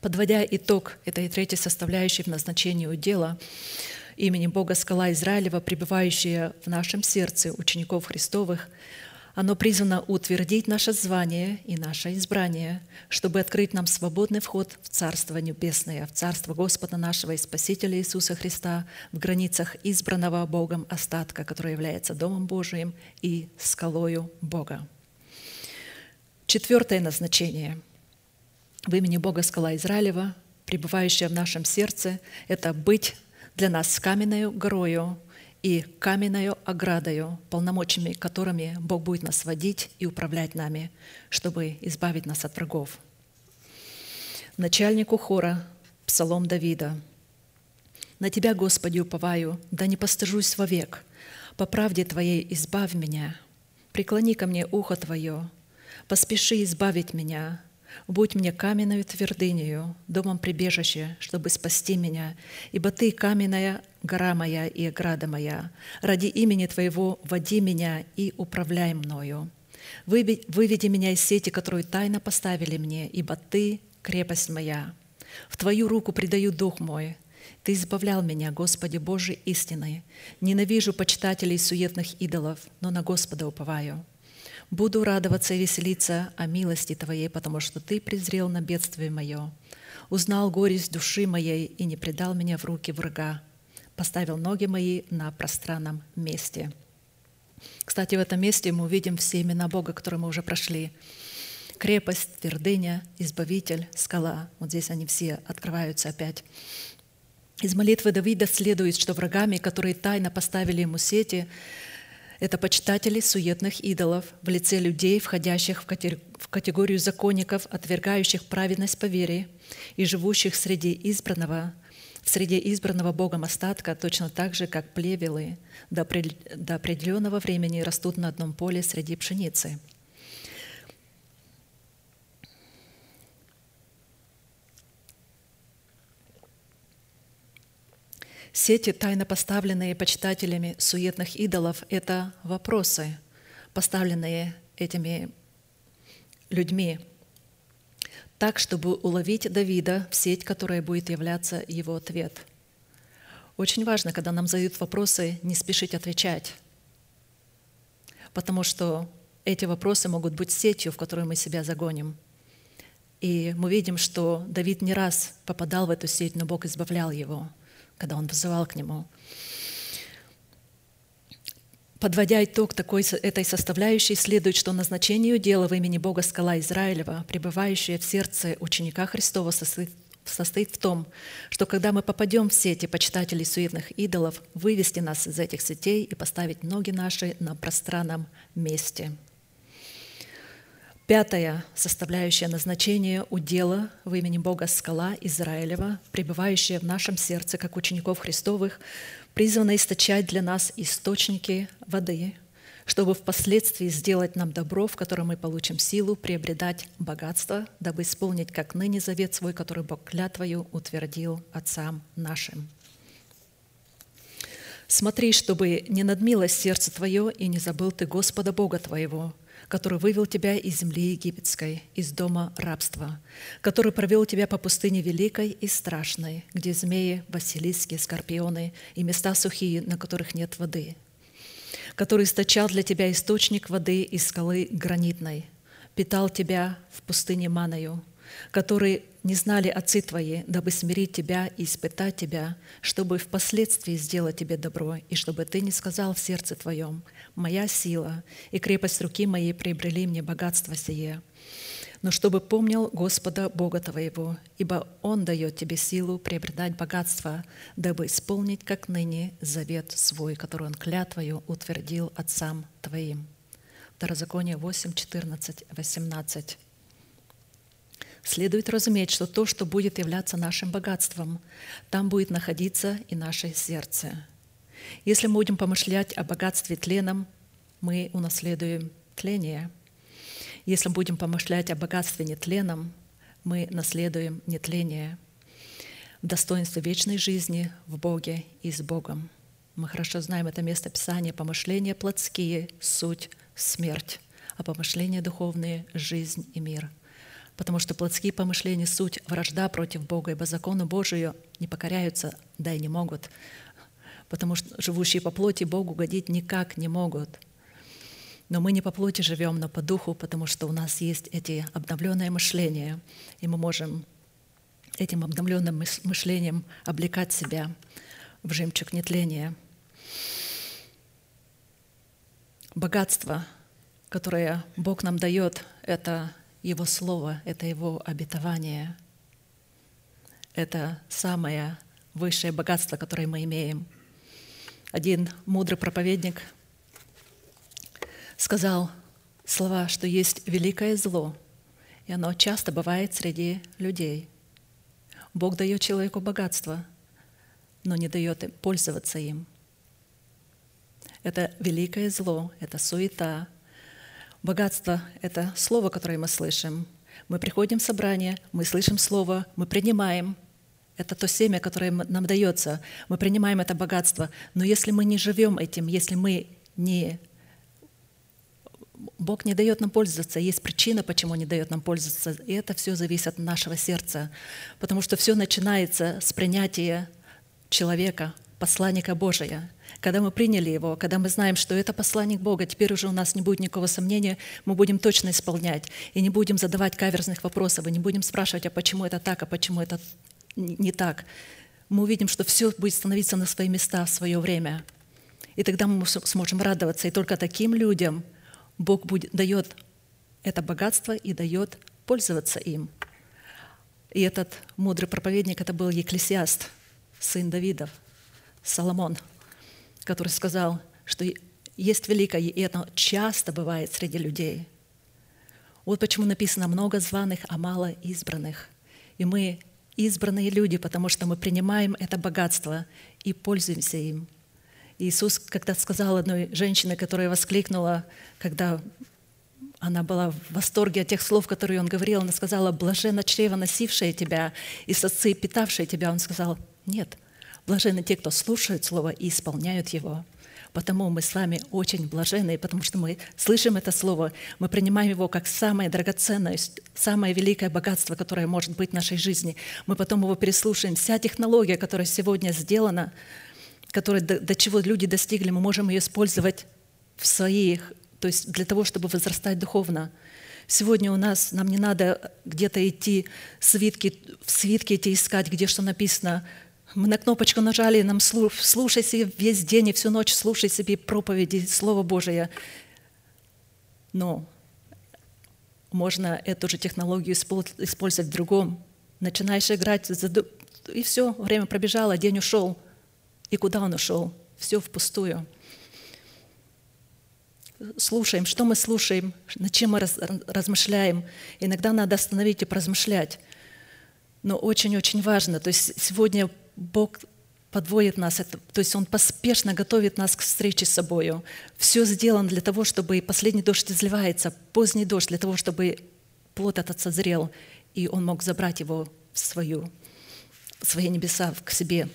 Подводя итог этой третьей составляющей в назначении дела, имени Бога скала Израилева, пребывающая в нашем сердце учеников Христовых – оно призвано утвердить наше звание и наше избрание, чтобы открыть нам свободный вход в Царство Небесное, в Царство Господа нашего и Спасителя Иисуса Христа в границах избранного Богом остатка, который является Домом Божиим и скалою Бога. Четвертое назначение в имени Бога скала Израилева, пребывающая в нашем сердце, это быть для нас каменной горою, и каменною оградою, полномочиями которыми Бог будет нас водить и управлять нами, чтобы избавить нас от врагов. Начальнику хора Псалом Давида. «На Тебя, Господи, уповаю, да не постыжусь вовек. По правде Твоей избавь меня. Преклони ко мне ухо Твое. Поспеши избавить меня. Будь мне каменную твердынею, домом прибежище, чтобы спасти меня, ибо Ты каменная гора моя и ограда моя. Ради имени Твоего води меня и управляй мною. Выведи меня из сети, которую тайно поставили мне, ибо Ты — крепость моя. В Твою руку предаю дух мой. Ты избавлял меня, Господи Божий, истиной. Ненавижу почитателей суетных идолов, но на Господа уповаю. Буду радоваться и веселиться о милости Твоей, потому что Ты презрел на бедствие мое. Узнал горесть души моей и не предал меня в руки врага поставил ноги мои на пространном месте. Кстати, в этом месте мы увидим все имена Бога, которые мы уже прошли. Крепость, твердыня, избавитель, скала. Вот здесь они все открываются опять. Из молитвы Давида следует, что врагами, которые тайно поставили ему сети, Это почитатели суетных идолов в лице людей, входящих в категорию законников, отвергающих праведность по вере и живущих среди избранного, в среде избранного Богом остатка, точно так же, как плевелы до определенного времени растут на одном поле среди пшеницы – Сети, тайно поставленные почитателями суетных идолов, это вопросы, поставленные этими людьми, так, чтобы уловить Давида в сеть, которая будет являться его ответ. Очень важно, когда нам задают вопросы, не спешить отвечать, потому что эти вопросы могут быть сетью, в которую мы себя загоним. И мы видим, что Давид не раз попадал в эту сеть, но Бог избавлял его – когда он вызывал к нему. Подводя итог такой, этой составляющей, следует, что назначению дела в имени Бога скала Израилева, пребывающее в сердце ученика Христова, состоит, состоит в том, что когда мы попадем в сети почитателей суетных идолов, вывести нас из этих сетей и поставить ноги наши на пространном месте – Пятая составляющая назначение удела в имени Бога скала Израилева, пребывающая в нашем сердце, как учеников Христовых, призвана источать для нас источники воды, чтобы впоследствии сделать нам добро, в котором мы получим силу приобретать богатство, дабы исполнить как ныне завет свой, который Бог клятвою утвердил отцам нашим. Смотри, чтобы не надмилось сердце твое, и не забыл ты Господа Бога твоего, который вывел тебя из земли египетской, из дома рабства, который провел тебя по пустыне великой и страшной, где змеи, василиски, скорпионы и места сухие, на которых нет воды, который источал для тебя источник воды из скалы гранитной, питал тебя в пустыне маною, который не знали отцы твои, дабы смирить тебя и испытать тебя, чтобы впоследствии сделать тебе добро, и чтобы ты не сказал в сердце твоем, «Моя сила и крепость руки моей приобрели мне богатство сие». Но чтобы помнил Господа Бога твоего, ибо Он дает тебе силу приобретать богатство, дабы исполнить, как ныне, завет свой, который Он клятвою утвердил отцам твоим. Второзаконие 8, 14, 18. Следует разуметь, что то, что будет являться нашим богатством, там будет находиться и наше сердце. Если мы будем помышлять о богатстве тленом, мы унаследуем тление. Если мы будем помышлять о богатстве нетленом, мы наследуем нетление в достоинстве вечной жизни в Боге и с Богом. Мы хорошо знаем это место Писания. Помышления плотские — суть смерть, а помышления духовные — жизнь и мир — потому что плотские помышления — суть вражда против Бога, ибо закону Божию не покоряются, да и не могут, потому что живущие по плоти Богу годить никак не могут. Но мы не по плоти живем, но по духу, потому что у нас есть эти обновленные мышления, и мы можем этим обновленным мышлением облекать себя в жемчуг нетления. Богатство, которое Бог нам дает, это его Слово — это Его обетование. Это самое высшее богатство, которое мы имеем. Один мудрый проповедник сказал слова, что есть великое зло, и оно часто бывает среди людей. Бог дает человеку богатство, но не дает пользоваться им. Это великое зло, это суета, Богатство — это слово, которое мы слышим. Мы приходим в собрание, мы слышим слово, мы принимаем. Это то семя, которое нам дается. Мы принимаем это богатство. Но если мы не живем этим, если мы не... Бог не дает нам пользоваться. Есть причина, почему не дает нам пользоваться. И это все зависит от нашего сердца. Потому что все начинается с принятия человека, посланника Божия. Когда мы приняли его, когда мы знаем, что это посланник Бога, теперь уже у нас не будет никакого сомнения, мы будем точно исполнять. И не будем задавать каверзных вопросов, и не будем спрашивать, а почему это так, а почему это не так. Мы увидим, что все будет становиться на свои места в свое время. И тогда мы сможем радоваться. И только таким людям Бог будет, дает это богатство и дает пользоваться им. И этот мудрый проповедник, это был Екклесиаст, сын Давидов, Соломон – который сказал, что есть великое, и это часто бывает среди людей. Вот почему написано «много званых, а мало избранных». И мы избранные люди, потому что мы принимаем это богатство и пользуемся им. Иисус когда сказал одной женщине, которая воскликнула, когда она была в восторге от тех слов, которые он говорил, она сказала, «Блаженно чрево, носившее тебя, и сосцы, питавшие тебя». Он сказал, «Нет, блаженны те, кто слушают Слово и исполняют его». Потому мы с вами очень блаженны, потому что мы слышим это Слово, мы принимаем его как самое драгоценное, самое великое богатство, которое может быть в нашей жизни. Мы потом его переслушаем. Вся технология, которая сегодня сделана, которая, до, до чего люди достигли, мы можем ее использовать в своих, то есть для того, чтобы возрастать духовно. Сегодня у нас, нам не надо где-то идти, свитки, в свитке идти искать, где что написано, мы на кнопочку нажали, нам слушай себе весь день и всю ночь слушай себе проповеди, Слово Божие. Но можно эту же технологию использовать в другом. Начинаешь играть, и все, время пробежало, день ушел. И куда он ушел? Все впустую. Слушаем, что мы слушаем, над чем мы размышляем. Иногда надо остановить и поразмышлять. Но очень-очень важно. То есть сегодня Бог подводит нас, то есть Он поспешно готовит нас к встрече с собою. Все сделано для того, чтобы последний дождь изливается, поздний дождь, для того, чтобы плод этот созрел, и Он мог забрать его в свою, в свои небеса к себе.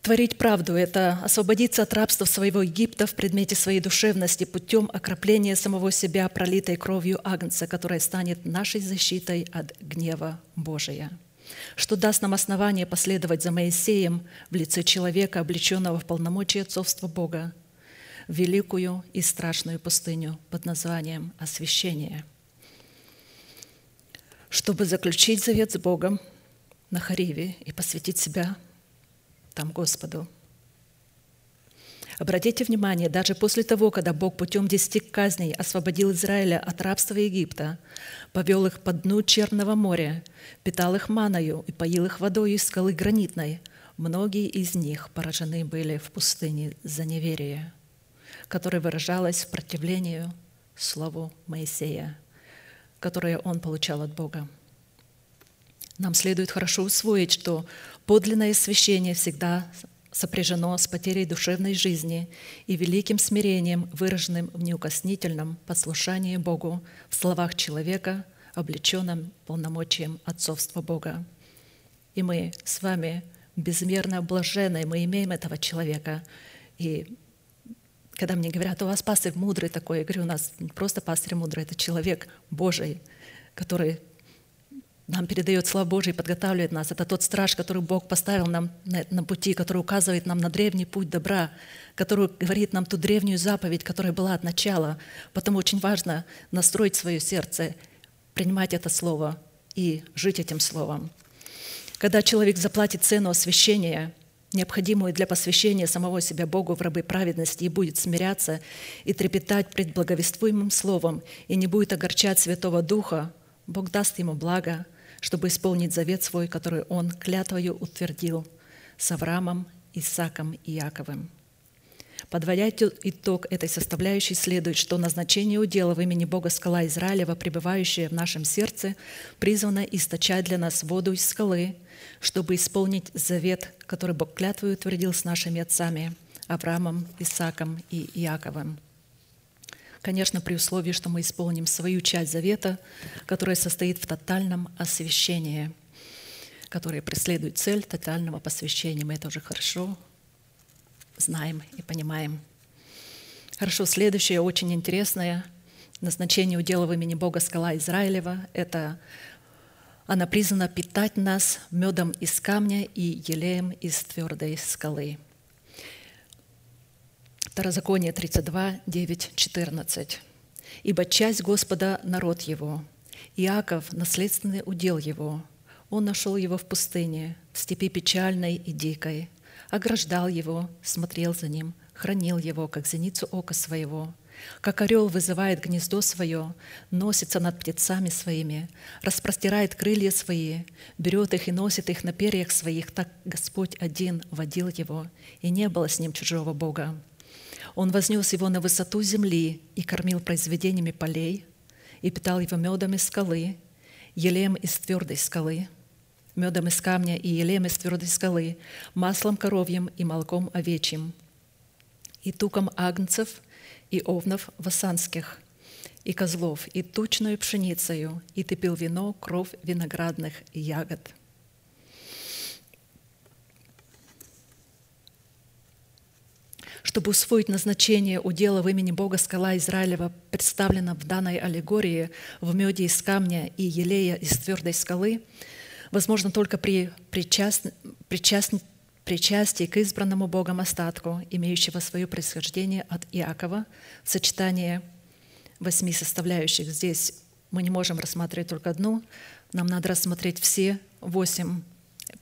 Творить правду – это освободиться от рабства своего Египта в предмете своей душевности путем окропления самого себя, пролитой кровью Агнца, которая станет нашей защитой от гнева Божия – что даст нам основание последовать за Моисеем в лице человека, облеченного в полномочия отцовства Бога, в великую и страшную пустыню под названием освящение, чтобы заключить завет с Богом на Хариве и посвятить себя там Господу – Обратите внимание, даже после того, когда Бог путем десяти казней освободил Израиля от рабства Египта, повел их по дну Черного моря, питал их маною и поил их водой из скалы гранитной, многие из них поражены были в пустыне за неверие, которое выражалось в противлении слову Моисея, которое он получал от Бога. Нам следует хорошо усвоить, что подлинное священие всегда сопряжено с потерей душевной жизни и великим смирением, выраженным в неукоснительном послушании Богу в словах человека, облеченном полномочием отцовства Бога. И мы с вами безмерно блаженны, мы имеем этого человека. И когда мне говорят, у вас пастырь мудрый такой, я говорю, у нас не просто пастырь мудрый, это человек Божий, который нам передает Слава Божий, подготавливает нас. Это тот страж, который Бог поставил нам на, на пути, который указывает нам на древний путь добра, который говорит нам ту древнюю заповедь, которая была от начала. Потому очень важно настроить свое сердце, принимать это слово и жить этим словом. Когда человек заплатит цену освящения, необходимую для посвящения самого себя Богу в рабы праведности и будет смиряться и трепетать пред благовествуемым словом и не будет огорчать Святого Духа, Бог даст ему благо – чтобы исполнить завет свой, который Он клятвою утвердил с Авраамом, Исаком и Яковым. Подводя итог этой составляющей, следует, что назначение удела в имени Бога скала Израилева, пребывающая в нашем сердце, призвано источать для нас воду из скалы, чтобы исполнить завет, который Бог клятвою утвердил с нашими отцами Авраамом, Исаком и Иаковым. Конечно, при условии, что мы исполним свою часть завета, которая состоит в тотальном освящении, которая преследует цель тотального посвящения. Мы это уже хорошо знаем и понимаем. Хорошо, следующее очень интересное назначение удела в имени Бога скала Израилева – это она призвана питать нас медом из камня и елеем из твердой скалы – Второзаконие 32, 9, 14. «Ибо часть Господа – народ Его, Иаков – наследственный удел Его. Он нашел его в пустыне, в степи печальной и дикой, ограждал его, смотрел за ним, хранил его, как зеницу ока своего. Как орел вызывает гнездо свое, носится над птицами своими, распростирает крылья свои, берет их и носит их на перьях своих, так Господь один водил его, и не было с ним чужого Бога. Он вознес его на высоту земли и кормил произведениями полей, и питал его медом из скалы, елеем из твердой скалы, медом из камня и елеем из твердой скалы, маслом коровьим и молоком овечьим, и туком агнцев и овнов васанских, и козлов, и тучную пшеницею, и ты пил вино, кровь виноградных и ягод. Чтобы усвоить назначение удела в имени Бога скала Израилева, представлена в данной аллегории в меде из камня и елея из твердой скалы, возможно только при причаст... Причаст... причастии к избранному Богом остатку, имеющего свое происхождение от Иакова, сочетание восьми составляющих. Здесь мы не можем рассматривать только одну, нам надо рассмотреть все восемь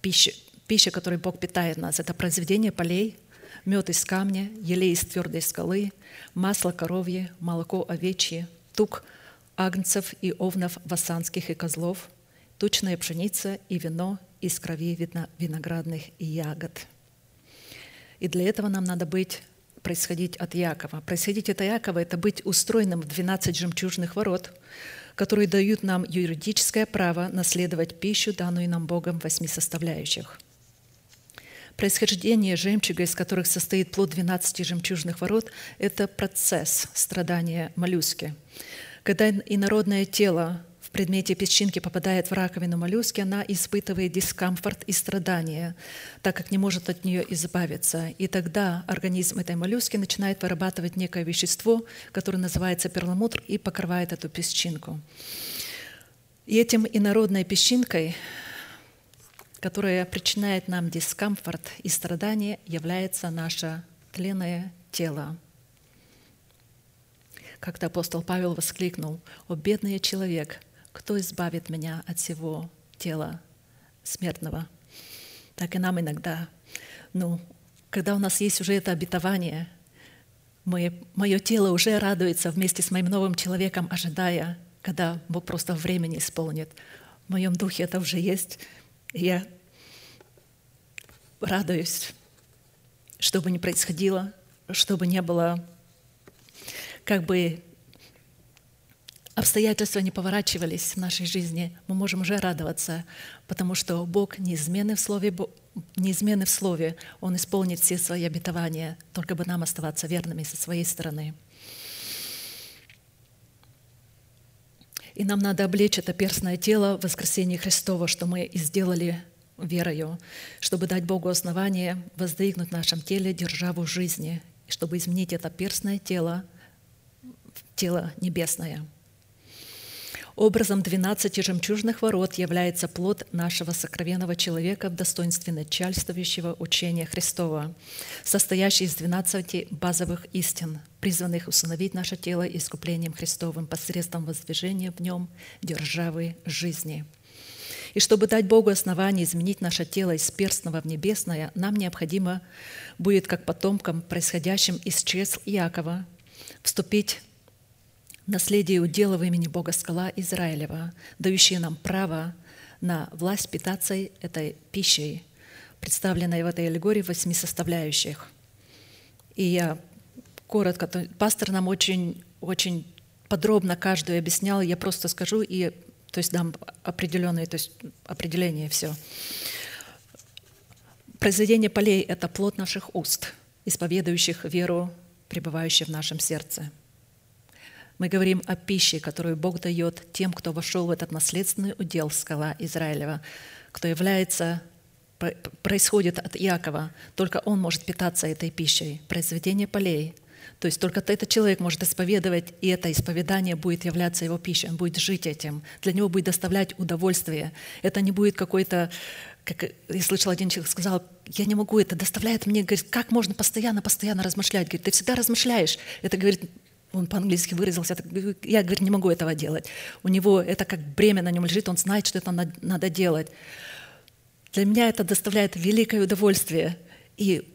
пищи, пища, которой Бог питает нас. Это произведение полей, мед из камня, елей из твердой скалы, масло коровье, молоко овечье, тук агнцев и овнов васанских и козлов, тучная пшеница и вино из крови виноградных и ягод. И для этого нам надо быть происходить от Якова. Происходить от Якова – это быть устроенным в 12 жемчужных ворот, которые дают нам юридическое право наследовать пищу, данную нам Богом в восьми составляющих – Происхождение жемчуга, из которых состоит плод 12 жемчужных ворот, это процесс страдания моллюски. Когда инородное тело в предмете песчинки попадает в раковину моллюски, она испытывает дискомфорт и страдания, так как не может от нее избавиться. И тогда организм этой моллюски начинает вырабатывать некое вещество, которое называется перламутр, и покрывает эту песчинку. И этим инородной песчинкой которая причиняет нам дискомфорт и страдания, является наше тленное тело. Как-то апостол Павел воскликнул, «О, бедный человек, кто избавит меня от всего тела смертного?» Так и нам иногда. Ну, когда у нас есть уже это обетование, мое, мое тело уже радуется вместе с моим новым человеком, ожидая, когда Бог просто времени исполнит. В моем духе это уже есть, я радуюсь, что бы ни происходило, чтобы не было, как бы обстоятельства не поворачивались в нашей жизни, мы можем уже радоваться, потому что Бог неизменный в Слове, неизменный в Слове, Он исполнит все свои обетования, только бы нам оставаться верными со своей стороны. И нам надо облечь это перстное тело в воскресенье Христова, что мы и сделали верою, чтобы дать Богу основание воздвигнуть в нашем теле державу жизни, чтобы изменить это перстное тело в тело небесное. Образом двенадцати жемчужных ворот является плод нашего сокровенного человека в достоинстве начальствующего учения Христова, состоящий из двенадцати базовых истин, призванных установить наше тело искуплением Христовым посредством воздвижения в нем державы жизни – и чтобы дать Богу основание изменить наше тело из перстного в небесное, нам необходимо будет, как потомкам, происходящим из чресл Иакова, вступить наследие удела в имени Бога скала Израилева, дающие нам право на власть питаться этой пищей, представленной в этой аллегории восьми составляющих. И я коротко, пастор нам очень, очень подробно каждую объяснял, я просто скажу и то есть дам определенные, то есть определение все. Произведение полей – это плод наших уст, исповедующих веру, пребывающую в нашем сердце. Мы говорим о пище, которую Бог дает тем, кто вошел в этот наследственный удел скала Израилева, кто является происходит от Иакова, только он может питаться этой пищей. Произведение полей то есть только этот человек может исповедовать, и это исповедание будет являться его пищей, он будет жить этим. Для него будет доставлять удовольствие. Это не будет какой-то, как я слышал, один человек сказал, я не могу, это доставляет мне, говорит, как можно постоянно, постоянно размышлять? Говорит, ты всегда размышляешь. Это, говорит, он по-английски выразился, я, говорит, не могу этого делать. У него это как бремя на нем лежит, он знает, что это надо делать. Для меня это доставляет великое удовольствие. И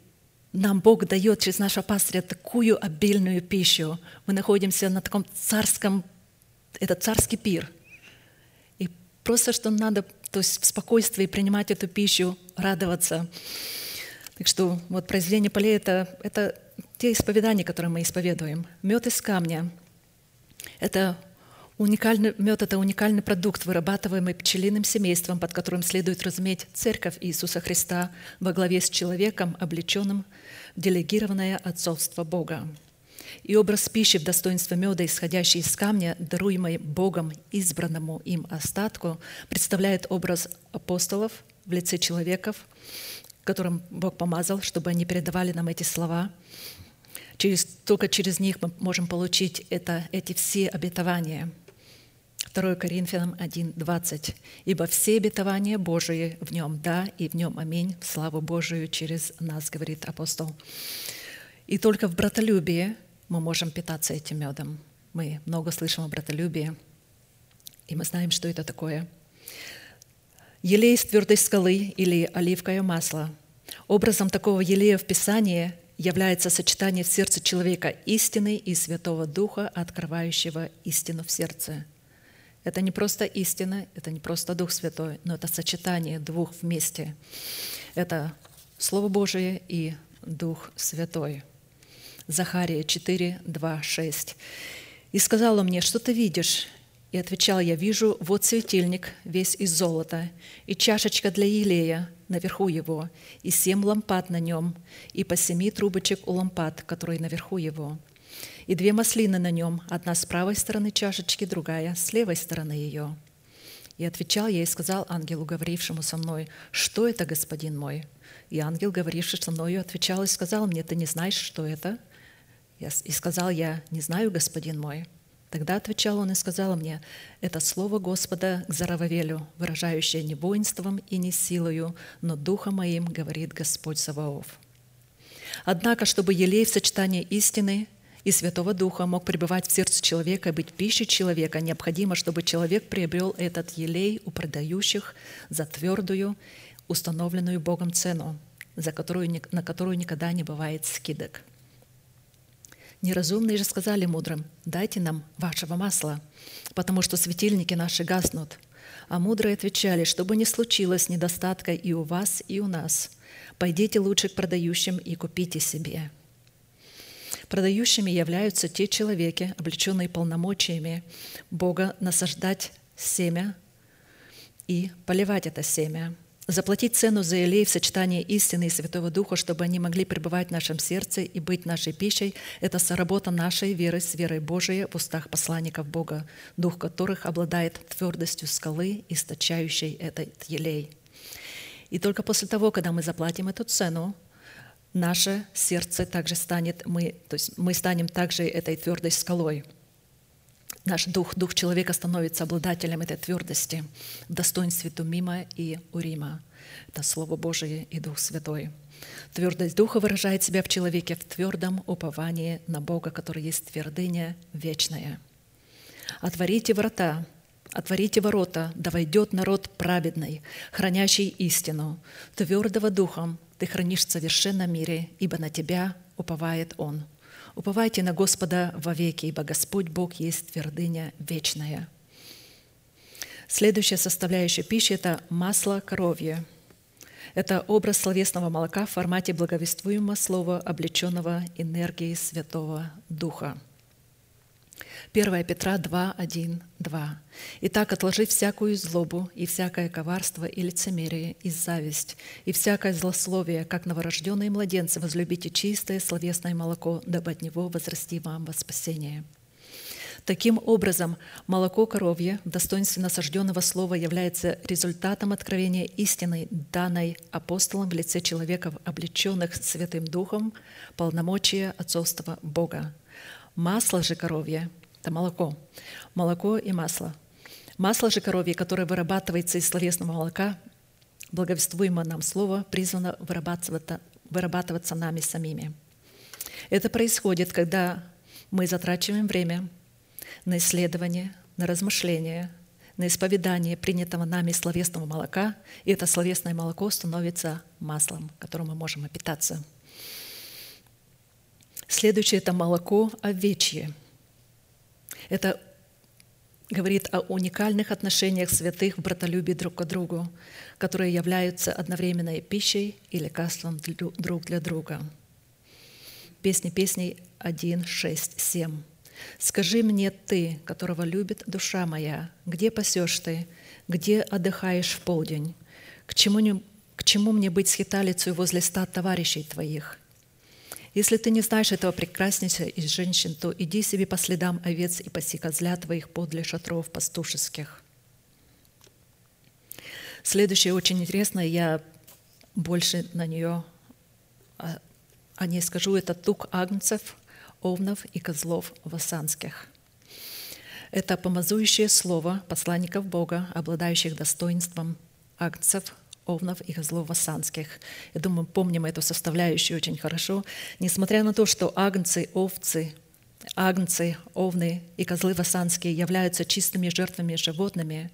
нам Бог дает через нашего пастыря такую обильную пищу. Мы находимся на таком царском, это царский пир. И просто что надо, то есть в спокойствии принимать эту пищу, радоваться. Так что вот произведение полей это, – это те исповедания, которые мы исповедуем. Мед из камня – это Уникальный, мед – это уникальный продукт, вырабатываемый пчелиным семейством, под которым следует разуметь Церковь Иисуса Христа во главе с человеком, облеченным в делегированное отцовство Бога. И образ пищи в достоинстве меда, исходящий из камня, даруемый Богом избранному им остатку, представляет образ апостолов в лице человеков, которым Бог помазал, чтобы они передавали нам эти слова. Через, только через них мы можем получить это, эти все обетования – 2 Коринфянам 1:20. «Ибо все обетования Божии в нем да, и в нем аминь, в славу Божию через нас», говорит апостол. И только в братолюбии мы можем питаться этим медом. Мы много слышим о братолюбии, и мы знаем, что это такое. Елей из твердой скалы или оливковое масло. Образом такого елея в Писании является сочетание в сердце человека истины и Святого Духа, открывающего истину в сердце – это не просто истина, это не просто Дух Святой, но это сочетание двух вместе. Это Слово Божие и Дух Святой. Захария 4, 2, 6. «И сказала мне, что ты видишь?» И отвечал я, «Вижу, вот светильник, весь из золота, и чашечка для елея наверху его, и семь лампад на нем, и по семи трубочек у лампад, которые наверху его» и две маслины на нем, одна с правой стороны чашечки, другая с левой стороны ее. И отвечал я и сказал ангелу, говорившему со мной, «Что это, господин мой?» И ангел, говоривший со мною, отвечал и сказал мне, «Ты не знаешь, что это?» И сказал я, «Не знаю, господин мой». Тогда отвечал он и сказал мне, «Это слово Господа к Зарававелю, выражающее не воинством и не силою, но духом моим, говорит Господь Саваоф». Однако, чтобы елей в сочетании истины и Святого Духа мог пребывать в сердце человека и быть пищей человека, необходимо, чтобы человек приобрел этот елей у продающих за твердую, установленную Богом цену, за которую, на которую никогда не бывает скидок. Неразумные же сказали мудрым, «Дайте нам вашего масла, потому что светильники наши гаснут». А мудрые отвечали, «Чтобы не случилось недостатка и у вас, и у нас, пойдите лучше к продающим и купите себе». Продающими являются те человеки, облеченные полномочиями Бога насаждать семя и поливать это семя, заплатить цену за елей в сочетании истины и Святого Духа, чтобы они могли пребывать в нашем сердце и быть нашей пищей, это соработа нашей веры с верой Божией в устах посланников Бога, дух которых обладает твердостью скалы, источающей этот елей. И только после того, когда мы заплатим эту цену, наше сердце также станет, мы, то есть мы станем также этой твердой скалой. Наш дух, дух человека становится обладателем этой твердости в достоинстве Тумима и Урима. Это Слово Божие и Дух Святой. Твердость Духа выражает себя в человеке в твердом уповании на Бога, который есть твердыня вечная. «Отворите врата, отворите ворота, да войдет народ праведный, хранящий истину, твердого духом, ты хранишь в совершенном мире, ибо на тебя уповает Он. Уповайте на Господа вовеки, ибо Господь Бог есть твердыня вечная. Следующая составляющая пищи – это масло коровье. Это образ словесного молока в формате благовествуемого слова, облеченного энергией Святого Духа – 1 Петра 2, 1, 2. «Итак, отложив всякую злобу и всякое коварство и лицемерие, и зависть, и всякое злословие, как новорожденные младенцы, возлюбите чистое словесное молоко, дабы от него возрасти вам во спасение». Таким образом, молоко коровье в достоинстве насажденного слова является результатом откровения истины, данной апостолом в лице человеков, облеченных Святым Духом, полномочия отцовства Бога. Масло же коровье это молоко. Молоко и масло. Масло же коровье, которое вырабатывается из словесного молока, благовествуемое нам слово, призвано вырабатываться нами самими. Это происходит, когда мы затрачиваем время на исследование, на размышление, на исповедание принятого нами словесного молока, и это словесное молоко становится маслом, которым мы можем опитаться – Следующее – это молоко овечье. Это говорит о уникальных отношениях святых в братолюбии друг к другу, которые являются одновременно и пищей и лекарством друг для друга. Песни песней 1, 6, 7. «Скажи мне ты, которого любит душа моя, где пасешь ты, где отдыхаешь в полдень? К чему, не, к чему мне быть схиталицей возле ста товарищей твоих? Если ты не знаешь этого прекраснейшего из женщин, то иди себе по следам овец и паси козля твоих подле шатров пастушеских». Следующее очень интересное, я больше на нее а, о ней скажу, это тук агнцев, овнов и козлов васанских. Это помазующее слово посланников Бога, обладающих достоинством агнцев, овнов и козлов васанских. Я думаю, помним эту составляющую очень хорошо. Несмотря на то, что агнцы, овцы, агнцы, овны и козлы васанские являются чистыми жертвами животными,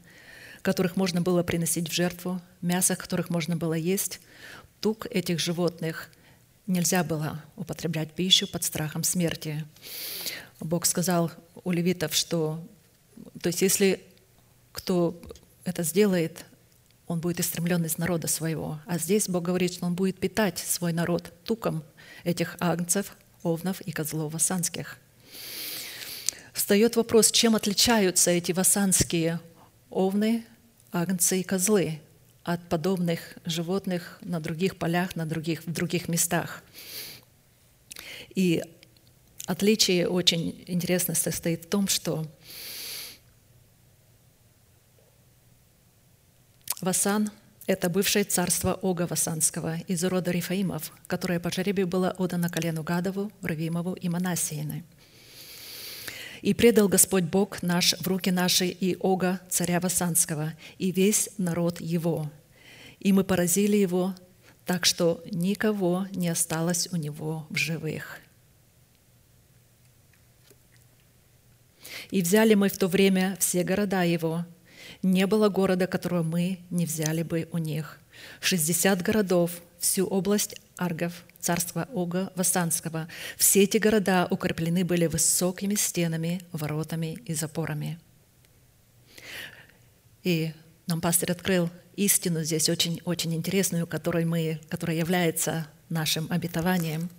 которых можно было приносить в жертву, мясо которых можно было есть, тук этих животных нельзя было употреблять пищу под страхом смерти. Бог сказал у левитов, что то есть если кто это сделает, он будет истремлен из народа своего. А здесь Бог говорит, что он будет питать свой народ туком этих агнцев, овнов и козлов васанских. Встает вопрос, чем отличаются эти васанские овны, агнцы и козлы от подобных животных на других полях, на других, в других местах. И отличие очень интересно состоит в том, что Васан – это бывшее царство Ога Васанского из рода Рифаимов, которое по жребию было отдано колену Гадову, Равимову и Манасиины. «И предал Господь Бог наш в руки наши и Ога, царя Васанского, и весь народ его. И мы поразили его, так что никого не осталось у него в живых». И взяли мы в то время все города его, не было города, которого мы не взяли бы у них. 60 городов, всю область Аргов, царства Ога Васанского. Все эти города укреплены были высокими стенами, воротами и запорами. И нам пастор открыл истину здесь очень, очень интересную, которой мы, которая является нашим обетованием.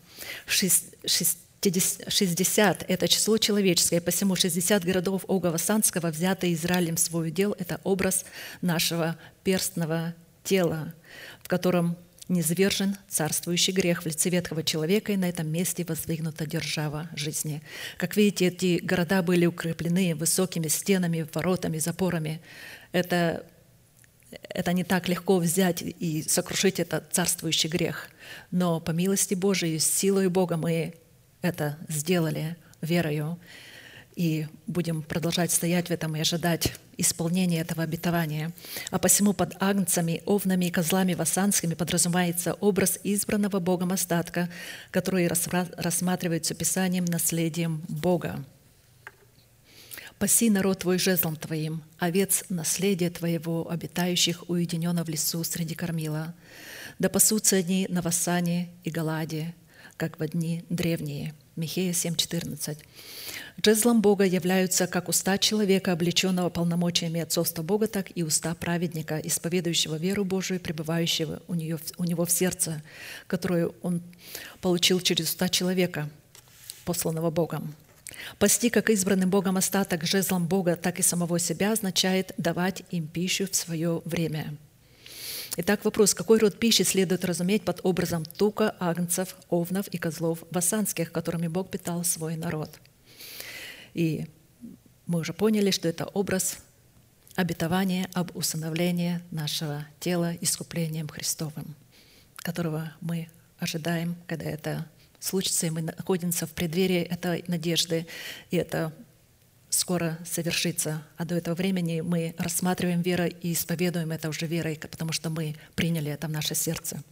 Шесть, шесть, 60 – это число человеческое, посему 60 городов Ога Санского, взятые Израилем в свой удел, это образ нашего перстного тела, в котором низвержен царствующий грех в лице ветхого человека, и на этом месте воздвигнута держава жизни. Как видите, эти города были укреплены высокими стенами, воротами, запорами. Это, это не так легко взять и сокрушить этот царствующий грех. Но по милости Божией, силой Бога мы это сделали верою, и будем продолжать стоять в этом и ожидать исполнения этого обетования. А посему под агнцами, овнами и козлами васанскими подразумевается образ избранного Богом остатка, который рассматривается Писанием наследием Бога. «Паси народ твой жезлом твоим, овец наследие твоего, обитающих уединенно в лесу среди кормила. Да пасутся они на Васане и Галаде, как в дни древние». Михея 7.14. Жезлом Бога являются как уста человека, облеченного полномочиями отцовства Бога, так и уста праведника, исповедующего веру Божию, пребывающего у, нее, у него в сердце, которую он получил через уста человека, посланного Богом. Пасти, как избранным Богом остаток жезлом Бога, так и самого себя, означает давать им пищу в свое время – Итак, вопрос, какой род пищи следует разуметь под образом тука, агнцев, овнов и козлов васанских, которыми Бог питал свой народ? И мы уже поняли, что это образ обетования об усыновлении нашего тела искуплением Христовым, которого мы ожидаем, когда это случится, и мы находимся в преддверии этой надежды, и это скоро совершится. А до этого времени мы рассматриваем веру и исповедуем это уже верой, потому что мы приняли это в наше сердце.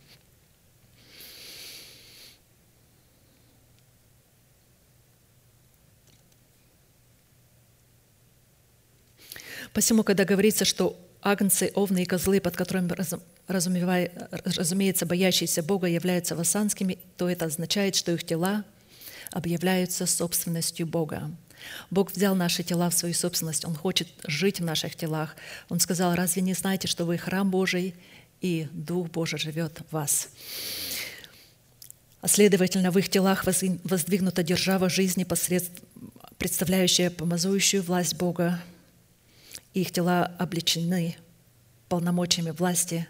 Посему, когда говорится, что агнцы, овны и козлы, под которыми, разумеется, боящиеся Бога, являются васанскими, то это означает, что их тела объявляются собственностью Бога. Бог взял наши тела в свою собственность, Он хочет жить в наших телах. Он сказал, разве не знаете, что вы храм Божий, и Дух Божий живет в вас? А следовательно, в их телах воздвигнута держава жизни, представляющая помазующую власть Бога. Их тела обличены полномочиями власти,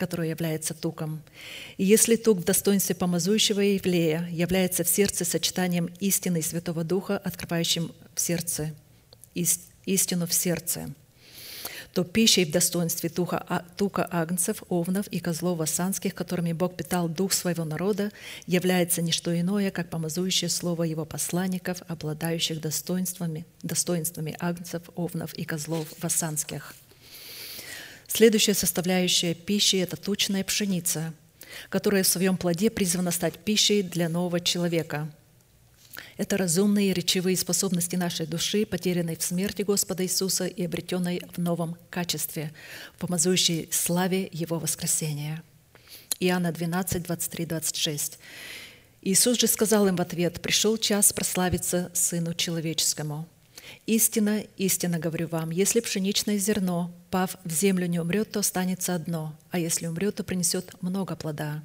которая является туком. И если тук в достоинстве помазующего Евлея является в сердце сочетанием истины и Святого Духа, открывающим в сердце истину в сердце – то пищей в достоинстве туха, а, тука агнцев, овнов и козлов вассанских, которыми Бог питал дух своего народа, является не что иное, как помазующее слово его посланников, обладающих достоинствами, достоинствами агнцев, овнов и козлов вассанских. Следующая составляющая пищи – это тучная пшеница, которая в своем плоде призвана стать пищей для нового человека – это разумные речевые способности нашей души, потерянной в смерти Господа Иисуса и обретенной в новом качестве, помазующей славе Его воскресения. Иоанна 12, 23, 26. Иисус же сказал им в ответ, «Пришел час прославиться Сыну Человеческому. Истина, истинно говорю вам, если пшеничное зерно, пав в землю, не умрет, то останется одно, а если умрет, то принесет много плода.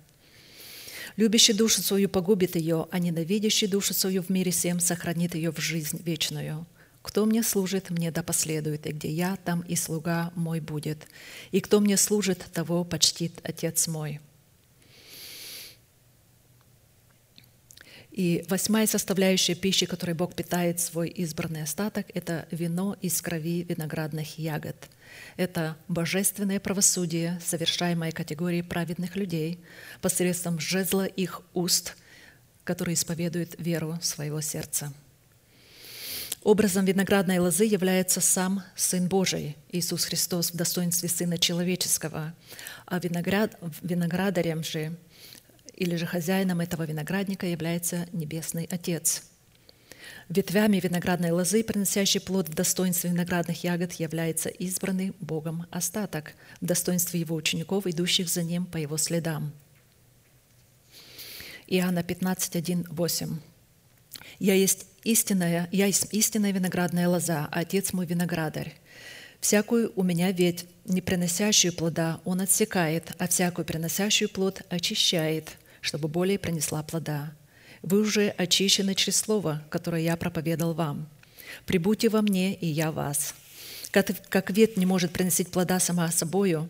Любящий душу свою погубит ее, а ненавидящий душу свою в мире всем сохранит ее в жизнь вечную. Кто мне служит, мне да последует, и где я, там и слуга мой будет. И кто мне служит, того почтит Отец мой». И восьмая составляющая пищи, которой Бог питает свой избранный остаток, это вино из крови виноградных ягод. Это божественное правосудие, совершаемое категорией праведных людей посредством жезла их уст, которые исповедуют веру своего сердца. Образом виноградной лозы является сам Сын Божий, Иисус Христос в достоинстве Сына Человеческого, а виноград, виноградарем же или же хозяином этого виноградника является Небесный Отец. Ветвями виноградной лозы, приносящей плод в достоинстве виноградных ягод, является избранный Богом остаток в достоинстве Его учеников, идущих за Ним по Его следам. Иоанна 15, 1, 8. «Я есть истинная, я есть истинная виноградная лоза, а Отец мой виноградарь. Всякую у меня ветвь, не приносящую плода, Он отсекает, а всякую приносящую плод очищает, чтобы более принесла плода. Вы уже очищены через Слово, которое я проповедал вам. Прибудьте во мне, и я вас. Как, как ветвь не может приносить плода сама собою,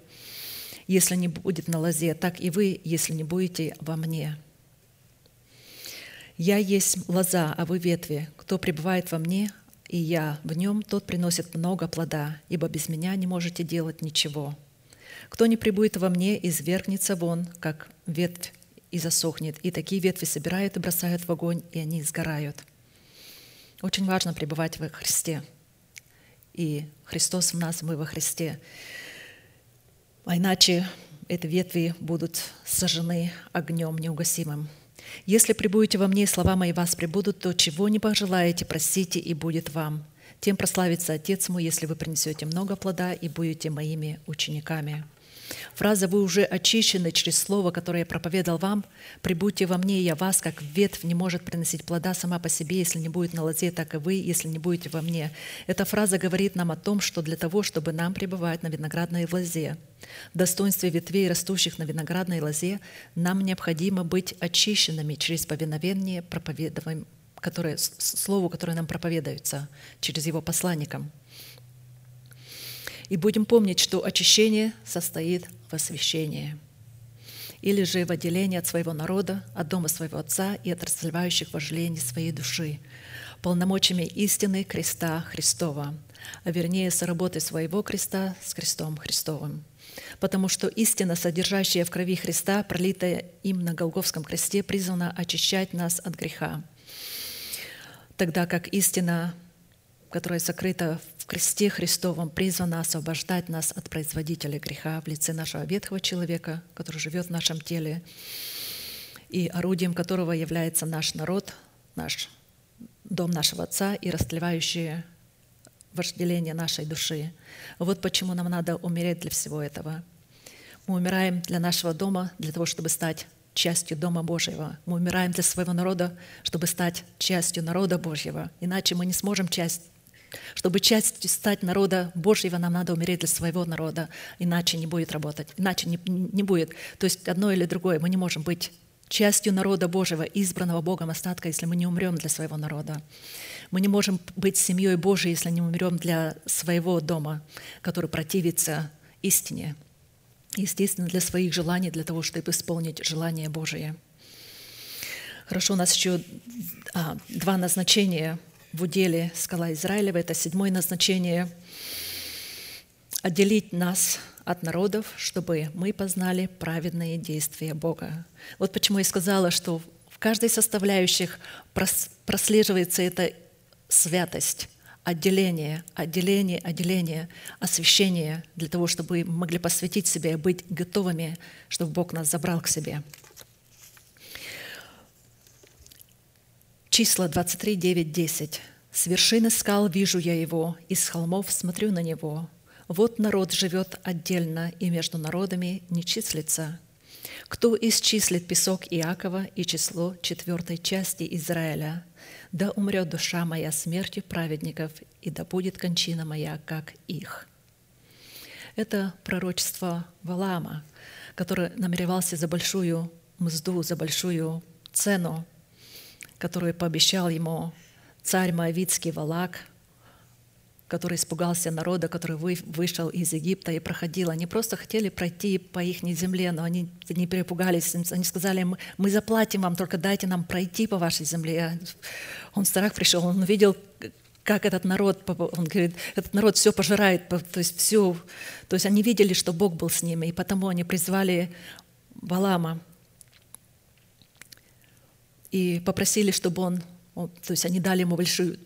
если не будет на лозе, так и вы, если не будете во мне. Я есть лоза, а вы ветви. Кто пребывает во мне, и я в нем, тот приносит много плода, ибо без меня не можете делать ничего. Кто не прибудет во мне, извергнется вон, как ветвь и засохнет. И такие ветви собирают и бросают в огонь, и они сгорают. Очень важно пребывать во Христе. И Христос в нас, мы во Христе. А иначе эти ветви будут сожжены огнем неугасимым. Если прибудете во мне, и слова мои вас прибудут, то чего не пожелаете, просите, и будет вам. Тем прославится Отец мой, если вы принесете много плода и будете моими учениками. Фраза «Вы уже очищены через слово, которое я проповедал вам, прибудьте во мне, и я вас, как ветвь не может приносить плода сама по себе, если не будет на лозе, так и вы, если не будете во мне». Эта фраза говорит нам о том, что для того, чтобы нам пребывать на виноградной лозе, в достоинстве ветвей, растущих на виноградной лозе, нам необходимо быть очищенными через повиновение проповедованием которое, слову, которое нам проповедуется через его посланникам – и будем помнить, что очищение состоит в освящении или же в отделении от своего народа, от дома своего Отца и от разливающих вожделений своей души, полномочиями истины креста Христова, а вернее с работой своего креста с крестом Христовым. Потому что истина, содержащая в крови Христа, пролитая им на Голговском кресте, призвана очищать нас от греха. Тогда как истина, которая сокрыта в кресте Христовом призвана освобождать нас от производителя греха в лице нашего ветхого человека, который живет в нашем теле, и орудием которого является наш народ, наш дом нашего Отца и растлевающее вожделение нашей души. Вот почему нам надо умереть для всего этого. Мы умираем для нашего дома, для того, чтобы стать частью Дома Божьего. Мы умираем для своего народа, чтобы стать частью народа Божьего. Иначе мы не сможем часть чтобы частью стать народа Божьего, нам надо умереть для своего народа, иначе не будет работать, иначе не, не будет. То есть одно или другое. Мы не можем быть частью народа Божьего, избранного Богом остатка, если мы не умрем для своего народа. Мы не можем быть семьей Божьей, если не умрем для своего дома, который противится истине. Естественно, для своих желаний, для того, чтобы исполнить желание Божие. Хорошо, у нас еще а, два назначения в уделе скала Израилева. Это седьмое назначение – отделить нас от народов, чтобы мы познали праведные действия Бога. Вот почему я сказала, что в каждой составляющих прослеживается эта святость, отделение, отделение, отделение, освящение для того, чтобы мы могли посвятить себя и быть готовыми, чтобы Бог нас забрал к себе. Числа 23, 9, 10. «С вершины скал вижу я его, и с холмов смотрю на него. Вот народ живет отдельно, и между народами не числится. Кто исчислит песок Иакова и число четвертой части Израиля? Да умрет душа моя смертью праведников, и да будет кончина моя, как их». Это пророчество Валаама, который намеревался за большую мзду, за большую цену, которую пообещал ему царь Моавицкий Валак – который испугался народа, который вышел из Египта и проходил. Они просто хотели пройти по их земле, но они не перепугались. Они сказали, мы заплатим вам, только дайте нам пройти по вашей земле. Он в страх пришел, он увидел, как этот народ, он говорит, этот народ все пожирает, то есть все, то есть они видели, что Бог был с ними, и потому они призвали Валама и попросили, чтобы он, то есть они дали ему большую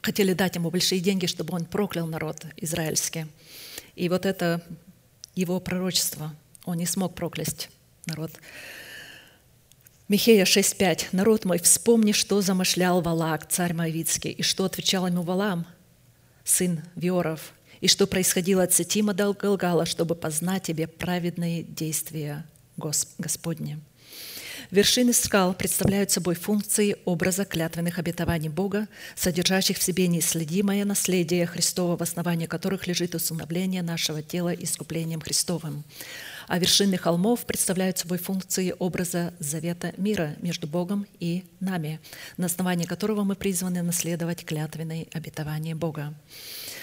хотели дать ему большие деньги, чтобы он проклял народ израильский. И вот это его пророчество. Он не смог проклясть народ. Михея 6.5. «Народ мой, вспомни, что замышлял Валак, царь Моавицкий, и что отвечал ему Валам, сын Виоров, и что происходило от Сетима до Галгала, чтобы познать тебе праведные действия Господни». Вершины скал представляют собой функции образа клятвенных обетований Бога, содержащих в себе неисследимое наследие Христова, в основании которых лежит усыновление нашего тела искуплением Христовым. А вершины холмов представляют собой функции образа завета мира между Богом и нами, на основании которого мы призваны наследовать клятвенные обетования Бога.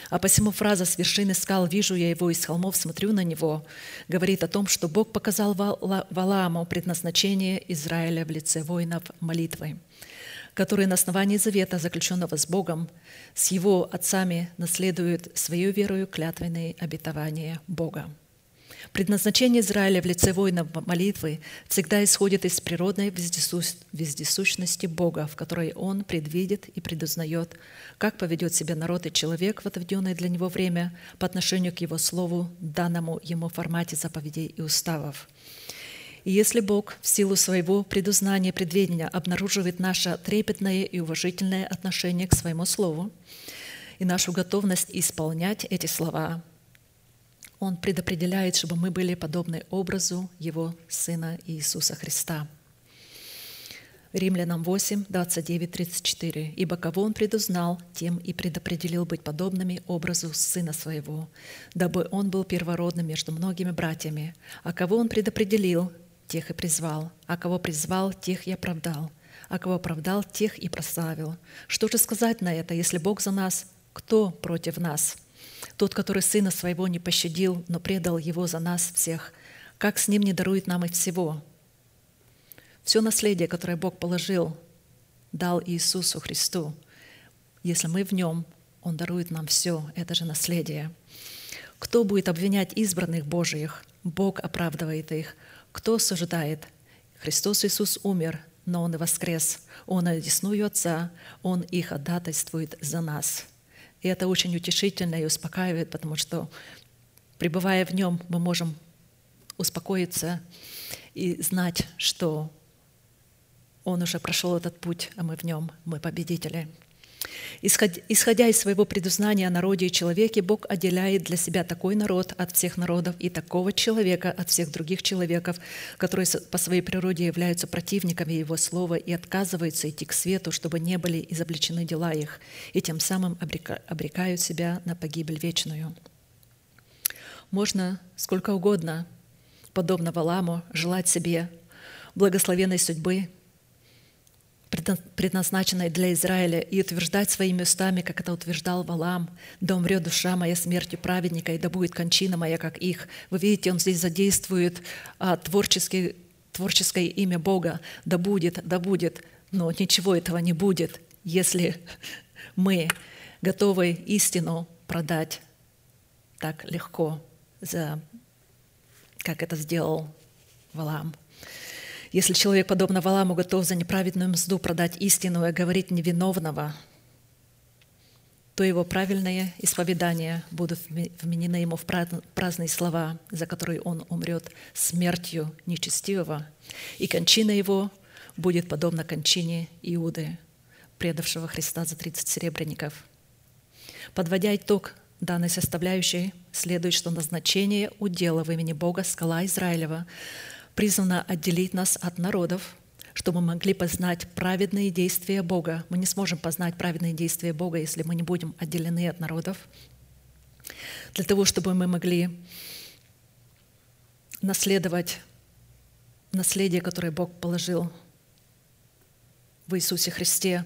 А посему фраза «с вершины скал вижу я его, из холмов смотрю на него» говорит о том, что Бог показал Валааму предназначение Израиля в лице воинов молитвы, которые на основании завета, заключенного с Богом, с его отцами наследуют свою верою клятвенные обетования Бога. Предназначение Израиля в лице воинов молитвы всегда исходит из природной вездесущности Бога, в которой Он предвидит и предузнает, как поведет себя народ и человек в отведенное для него время по отношению к Его Слову, данному Ему формате заповедей и уставов. И если Бог в силу своего предузнания предведения обнаруживает наше трепетное и уважительное отношение к своему Слову и нашу готовность исполнять эти слова – он предопределяет, чтобы мы были подобны образу Его Сына Иисуса Христа. Римлянам 8, 29, 34. «Ибо кого Он предузнал, тем и предопределил быть подобными образу Сына Своего, дабы Он был первородным между многими братьями. А кого Он предопределил, тех и призвал. А кого призвал, тех и оправдал. А кого оправдал, тех и прославил. Что же сказать на это, если Бог за нас, кто против нас?» Тот, который Сына Своего не пощадил, но предал Его за нас всех, как с Ним не дарует нам и всего? Все наследие, которое Бог положил, дал Иисусу Христу. Если мы в Нем, Он дарует нам все, это же наследие. Кто будет обвинять избранных Божиих? Бог оправдывает их. Кто осуждает? Христос Иисус умер, но Он и воскрес. Он одесную Отца, Он их ходатайствует за нас. И это очень утешительно и успокаивает, потому что, пребывая в нем, мы можем успокоиться и знать, что он уже прошел этот путь, а мы в нем, мы победители. Исходя из своего предузнания о народе и человеке, Бог отделяет для себя такой народ от всех народов и такого человека от всех других человеков, которые по своей природе являются противниками Его Слова и отказываются идти к свету, чтобы не были изобличены дела их, и тем самым обрекают себя на погибель вечную. Можно сколько угодно, подобно Валаму, желать себе благословенной судьбы, предназначенной для Израиля, и утверждать своими устами, как это утверждал Валам, «Да умрет душа моя смертью праведника, и да будет кончина моя, как их». Вы видите, он здесь задействует а, творческий, творческое имя Бога. «Да будет, да будет». Но ничего этого не будет, если [laughs] мы готовы истину продать так легко, за, как это сделал Валам. Если человек, подобно Валаму, готов за неправедную мзду продать истину и говорить невиновного, то его правильные исповедания будут вменены ему в праздные слова, за которые он умрет смертью нечестивого, и кончина его будет подобна кончине Иуды, предавшего Христа за 30 серебряников. Подводя итог данной составляющей, следует, что назначение удела в имени Бога скала Израилева призвана отделить нас от народов, чтобы мы могли познать праведные действия Бога. Мы не сможем познать праведные действия Бога, если мы не будем отделены от народов. Для того, чтобы мы могли наследовать наследие, которое Бог положил в Иисусе Христе,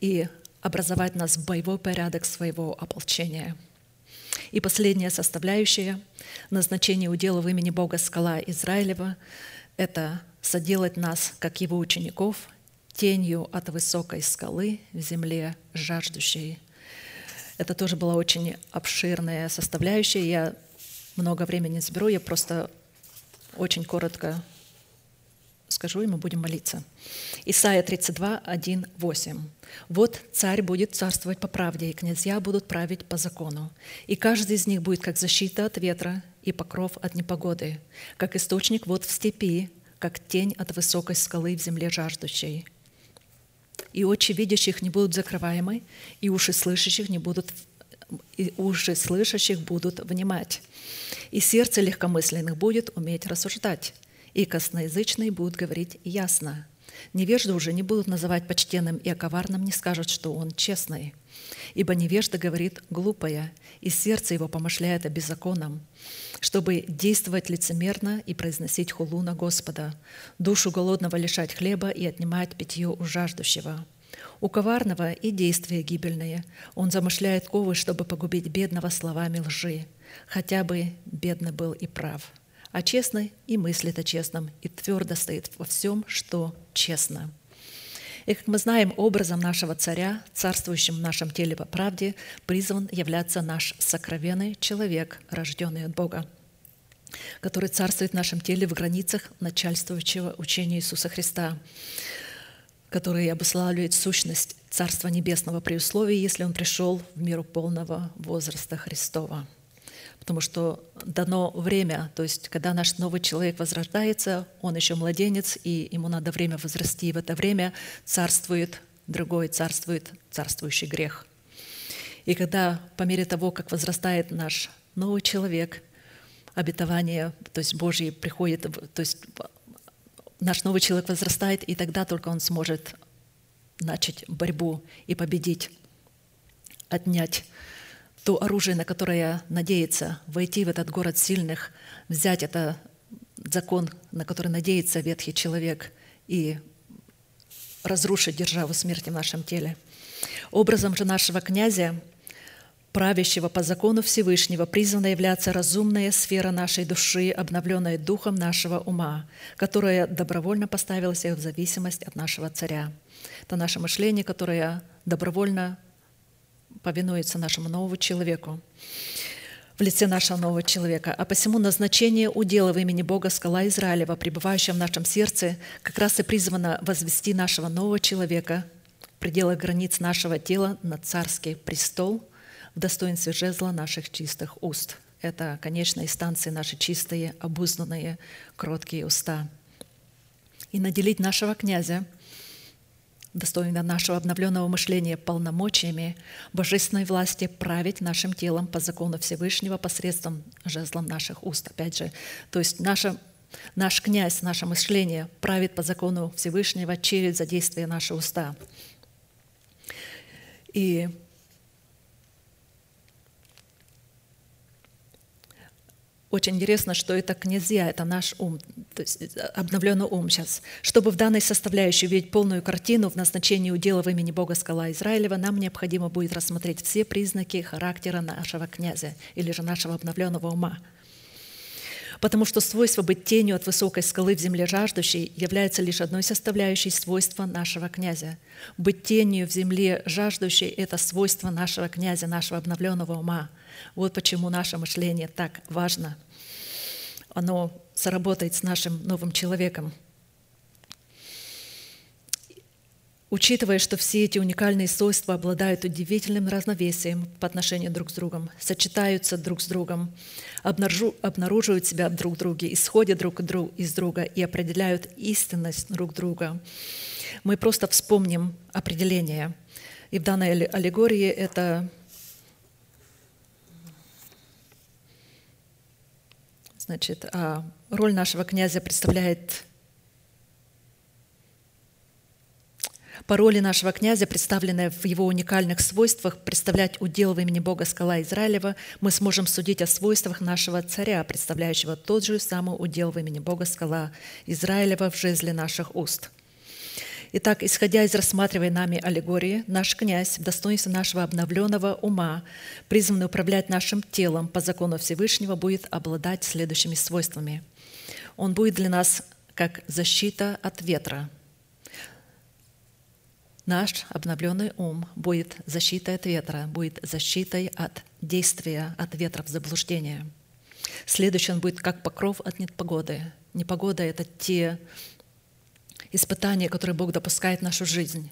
и образовать нас в боевой порядок своего ополчения. И последняя составляющая – назначение удела в имени Бога скала Израилева это соделать нас, как его учеников, тенью от высокой скалы в земле жаждущей. Это тоже была очень обширная составляющая. Я много времени не заберу, я просто очень коротко скажу, и мы будем молиться. Исайя 32, 1, 8. «Вот царь будет царствовать по правде, и князья будут править по закону, и каждый из них будет как защита от ветра, и покров от непогоды, как источник вод в степи, как тень от высокой скалы в земле жаждущей. И очи видящих не будут закрываемы, и уши слышащих не будут и уши слышащих будут внимать. И сердце легкомысленных будет уметь рассуждать, и косноязычные будут говорить ясно. Невежды уже не будут называть почтенным, и о коварном не скажут, что он честный. Ибо невежда говорит глупое, и сердце его помышляет о беззаконном, чтобы действовать лицемерно и произносить хулу на Господа, душу голодного лишать хлеба и отнимать питье у жаждущего. У коварного и действия гибельные. Он замышляет ковы, чтобы погубить бедного словами лжи, хотя бы бедный был и прав. А честный и мыслит о честном, и твердо стоит во всем, что честно. И, как мы знаем, образом нашего царя, царствующим в нашем теле по правде, призван являться наш сокровенный человек, рожденный от Бога, который царствует в нашем теле в границах начальствующего учения Иисуса Христа, который обуславливает сущность Царства Небесного при условии, если Он пришел в миру полного возраста Христова – потому что дано время, то есть когда наш новый человек возрождается, он еще младенец, и ему надо время возрасти, и в это время царствует другой, царствует царствующий грех. И когда по мере того, как возрастает наш новый человек, обетование, то есть Божье приходит, то есть наш новый человек возрастает, и тогда только он сможет начать борьбу и победить, отнять то оружие, на которое надеется войти в этот город сильных, взять это закон, на который надеется ветхий человек, и разрушить державу смерти в нашем теле. Образом же нашего князя, правящего по закону Всевышнего, призвана являться разумная сфера нашей души, обновленная духом нашего ума, которая добровольно поставила себя в зависимость от нашего царя. Это наше мышление, которое добровольно повинуется нашему новому человеку в лице нашего нового человека. А посему назначение удела в имени Бога скала Израилева, пребывающая в нашем сердце, как раз и призвано возвести нашего нового человека в пределах границ нашего тела на царский престол в достоинстве жезла наших чистых уст. Это конечные станции наши чистые, обузнанные, кроткие уста. И наделить нашего князя достойно нашего обновленного мышления полномочиями божественной власти править нашим телом по закону Всевышнего посредством жезлом наших уст. Опять же, то есть наше, наш князь, наше мышление правит по закону Всевышнего через задействие наших уста. И Очень интересно, что это князья, это наш ум, то есть э, обновленный ум сейчас. Чтобы в данной составляющей увидеть полную картину в назначении удела в имени Бога Скала Израилева, нам необходимо будет рассмотреть все признаки характера нашего князя или же нашего обновленного ума. Потому что свойство быть тенью от высокой скалы в земле жаждущей является лишь одной составляющей свойства нашего князя. Быть тенью в земле жаждущей – это свойство нашего князя, нашего обновленного ума – вот почему наше мышление так важно. Оно сработает с нашим новым человеком. Учитывая, что все эти уникальные свойства обладают удивительным разновесием по отношению друг с другом, сочетаются друг с другом, обнаруживают себя друг в друге, исходят друг из друга и определяют истинность друг друга, мы просто вспомним определение. И в данной аллегории это Значит, а, роль нашего князя представляет По роли нашего князя, представленная в его уникальных свойствах, представлять удел в имени Бога скала Израилева, мы сможем судить о свойствах нашего царя, представляющего тот же самый удел в имени Бога скала Израилева в жезле наших уст – Итак, исходя из рассматриваемой нами аллегории, наш князь в достоинстве нашего обновленного ума, призванный управлять нашим телом по закону Всевышнего, будет обладать следующими свойствами. Он будет для нас как защита от ветра. Наш обновленный ум будет защитой от ветра, будет защитой от действия, от ветра в заблуждение. Следующий он будет как покров от непогоды. Непогода — это те испытания, которые Бог допускает в нашу жизнь.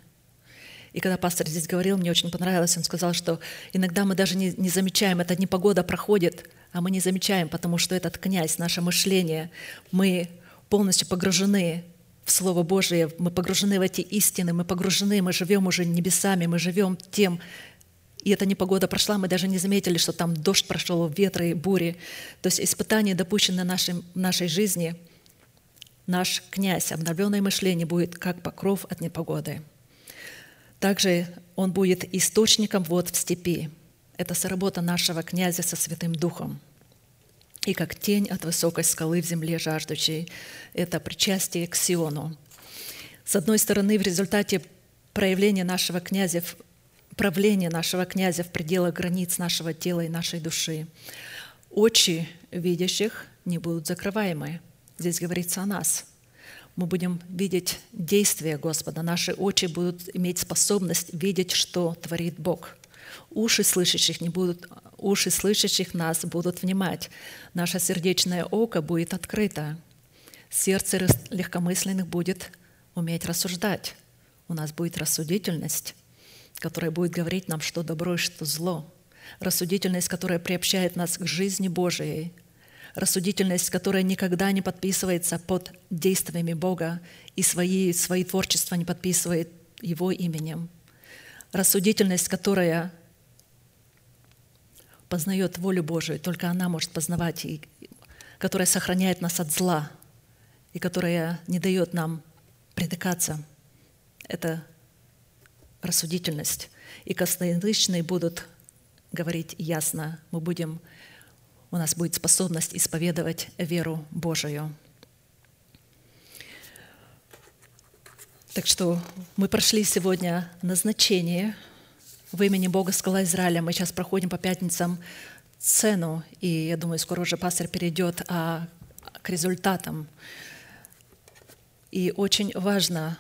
И когда пастор здесь говорил, мне очень понравилось, он сказал, что иногда мы даже не, не замечаем, эта непогода проходит, а мы не замечаем, потому что этот князь, наше мышление, мы полностью погружены в Слово Божие, мы погружены в эти истины, мы погружены, мы живем уже небесами, мы живем тем, и эта непогода прошла, мы даже не заметили, что там дождь прошел, ветры, бури. То есть испытания, допущенные в нашей, жизни – наш князь, обновленное мышление будет как покров от непогоды. Также он будет источником вод в степи. Это соработа нашего князя со Святым Духом. И как тень от высокой скалы в земле жаждущей. Это причастие к Сиону. С одной стороны, в результате проявления нашего князя, правления нашего князя в пределах границ нашего тела и нашей души, очи видящих не будут закрываемы – Здесь говорится о нас. Мы будем видеть действия Господа. Наши очи будут иметь способность видеть, что творит Бог. Уши слышащих, не будут, уши слышащих нас будут внимать. Наше сердечное око будет открыто. Сердце легкомысленных будет уметь рассуждать. У нас будет рассудительность, которая будет говорить нам, что добро и что зло. Рассудительность, которая приобщает нас к жизни Божией – рассудительность, которая никогда не подписывается под действиями Бога и свои, свои творчества не подписывает Его именем. Рассудительность, которая познает волю Божию, только она может познавать, и которая сохраняет нас от зла, и которая не дает нам притыкаться. Это рассудительность. И косноязычные будут говорить ясно, мы будем у нас будет способность исповедовать веру Божию. Так что мы прошли сегодня назначение в имени Бога Скала Израиля. Мы сейчас проходим по пятницам цену, и я думаю, скоро уже пастор перейдет а, к результатам. И очень важно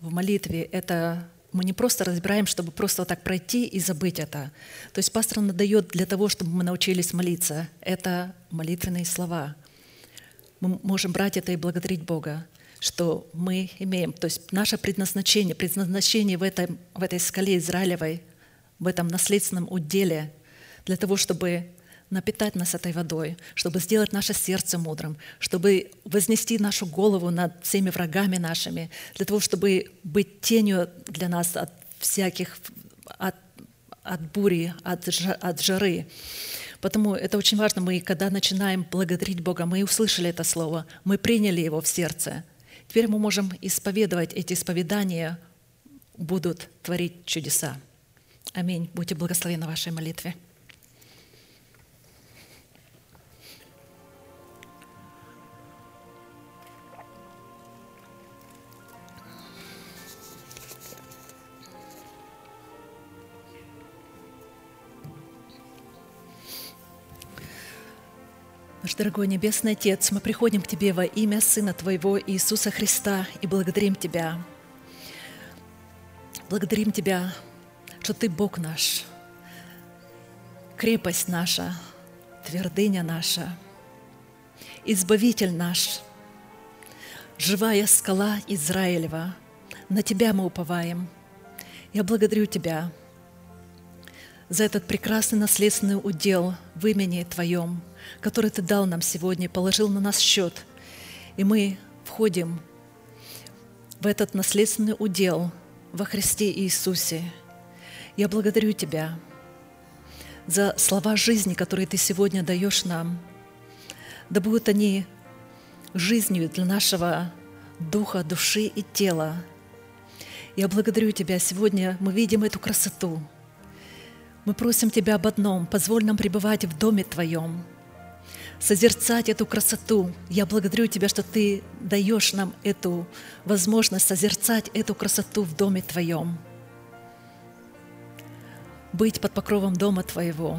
в молитве это мы не просто разбираем, чтобы просто вот так пройти и забыть это. То есть пастор нам дает для того, чтобы мы научились молиться. Это молитвенные слова. Мы можем брать это и благодарить Бога, что мы имеем. То есть наше предназначение, предназначение в, этом, в этой скале Израилевой, в этом наследственном уделе, для того, чтобы напитать нас этой водой, чтобы сделать наше сердце мудрым, чтобы вознести нашу голову над всеми врагами нашими, для того, чтобы быть тенью для нас от всяких, от, от бури, от, от жары. Потому это очень важно. Мы, когда начинаем благодарить Бога, мы услышали это слово, мы приняли его в сердце. Теперь мы можем исповедовать эти исповедания, будут творить чудеса. Аминь. Будьте благословены вашей молитве. Наш дорогой Небесный Отец, мы приходим к Тебе во имя Сына Твоего Иисуса Христа и благодарим Тебя. Благодарим Тебя, что Ты Бог наш, крепость наша, твердыня наша, Избавитель наш, живая скала Израилева, на Тебя мы уповаем. Я благодарю Тебя за этот прекрасный наследственный удел в имени Твоем – который Ты дал нам сегодня, положил на нас счет. И мы входим в этот наследственный удел во Христе Иисусе. Я благодарю Тебя за слова жизни, которые Ты сегодня даешь нам. Да будут они жизнью для нашего духа, души и тела. Я благодарю Тебя. Сегодня мы видим эту красоту. Мы просим Тебя об одном. Позволь нам пребывать в доме Твоем – созерцать эту красоту. Я благодарю Тебя, что Ты даешь нам эту возможность созерцать эту красоту в доме Твоем. Быть под покровом дома Твоего.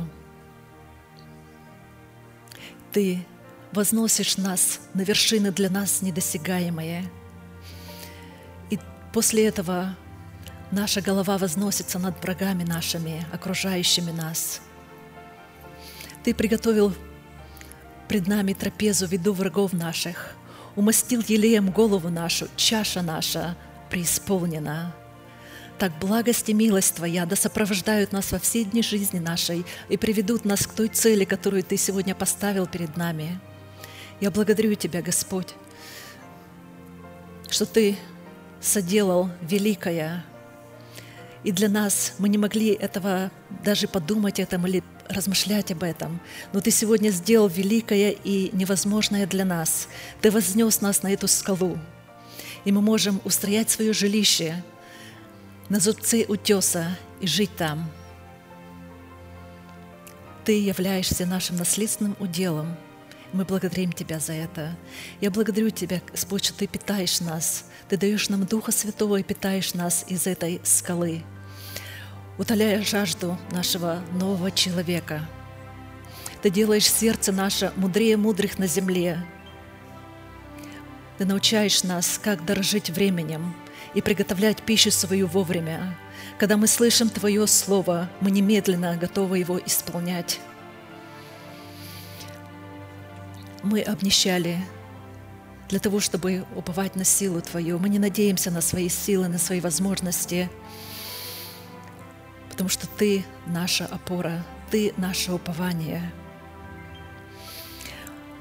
Ты возносишь нас на вершины для нас недосягаемые. И после этого наша голова возносится над врагами нашими, окружающими нас. Ты приготовил пред нами трапезу в виду врагов наших, умастил елеем голову нашу, чаша наша преисполнена. Так благость и милость Твоя да сопровождают нас во все дни жизни нашей и приведут нас к той цели, которую Ты сегодня поставил перед нами. Я благодарю Тебя, Господь, что Ты соделал великое, и для нас мы не могли этого даже подумать этом или размышлять об этом. Но Ты сегодня сделал великое и невозможное для нас. Ты вознес нас на эту скалу. И мы можем устроять свое жилище на зубце утеса и жить там. Ты являешься нашим наследственным уделом. Мы благодарим Тебя за это. Я благодарю Тебя, Господь, что Ты питаешь нас. Ты даешь нам Духа Святого и питаешь нас из этой скалы утоляя жажду нашего нового человека. Ты делаешь сердце наше мудрее мудрых на земле. Ты научаешь нас, как дорожить временем и приготовлять пищу свою вовремя. Когда мы слышим Твое Слово, мы немедленно готовы его исполнять. Мы обнищали для того, чтобы уповать на силу Твою. Мы не надеемся на свои силы, на свои возможности – потому что Ты наша опора, Ты наше упование.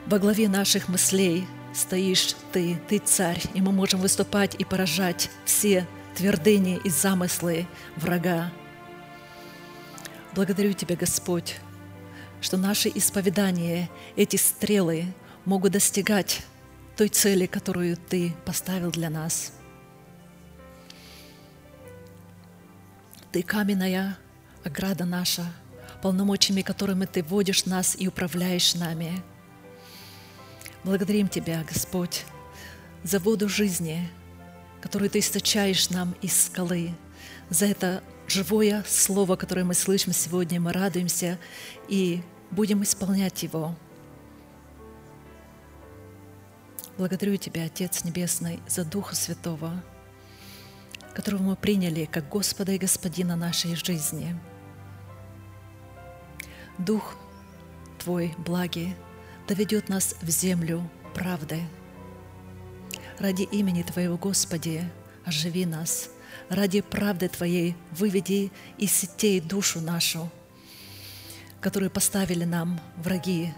Во главе наших мыслей стоишь Ты, Ты царь, и мы можем выступать и поражать все твердыни и замыслы врага. Благодарю Тебя, Господь, что наши исповедания, эти стрелы могут достигать той цели, которую Ты поставил для нас – Ты каменная ограда наша, полномочиями которыми Ты водишь нас и управляешь нами. Благодарим Тебя, Господь, за воду жизни, которую Ты источаешь нам из скалы, за это живое слово, которое мы слышим сегодня, мы радуемся и будем исполнять его. Благодарю Тебя, Отец Небесный, за Духа Святого – которого мы приняли как Господа и Господина нашей жизни. Дух Твой благий доведет нас в землю правды. Ради имени Твоего, Господи, оживи нас. Ради правды Твоей выведи из сетей душу нашу, которую поставили нам враги.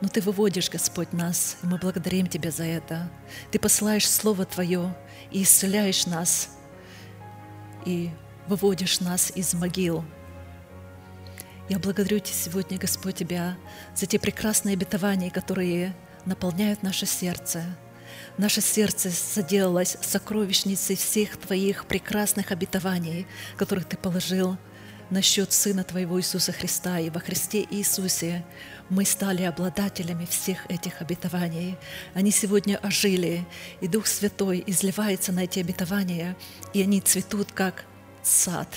Но Ты выводишь, Господь, нас, и мы благодарим Тебя за это. Ты посылаешь Слово Твое и исцеляешь нас, и выводишь нас из могил. Я благодарю Тебя сегодня, Господь, Тебя за те прекрасные обетования, которые наполняют наше сердце. Наше сердце заделалось сокровищницей всех Твоих прекрасных обетований, которых Ты положил насчет Сына Твоего Иисуса Христа. И во Христе Иисусе мы стали обладателями всех этих обетований. Они сегодня ожили, и Дух Святой изливается на эти обетования, и они цветут, как сад,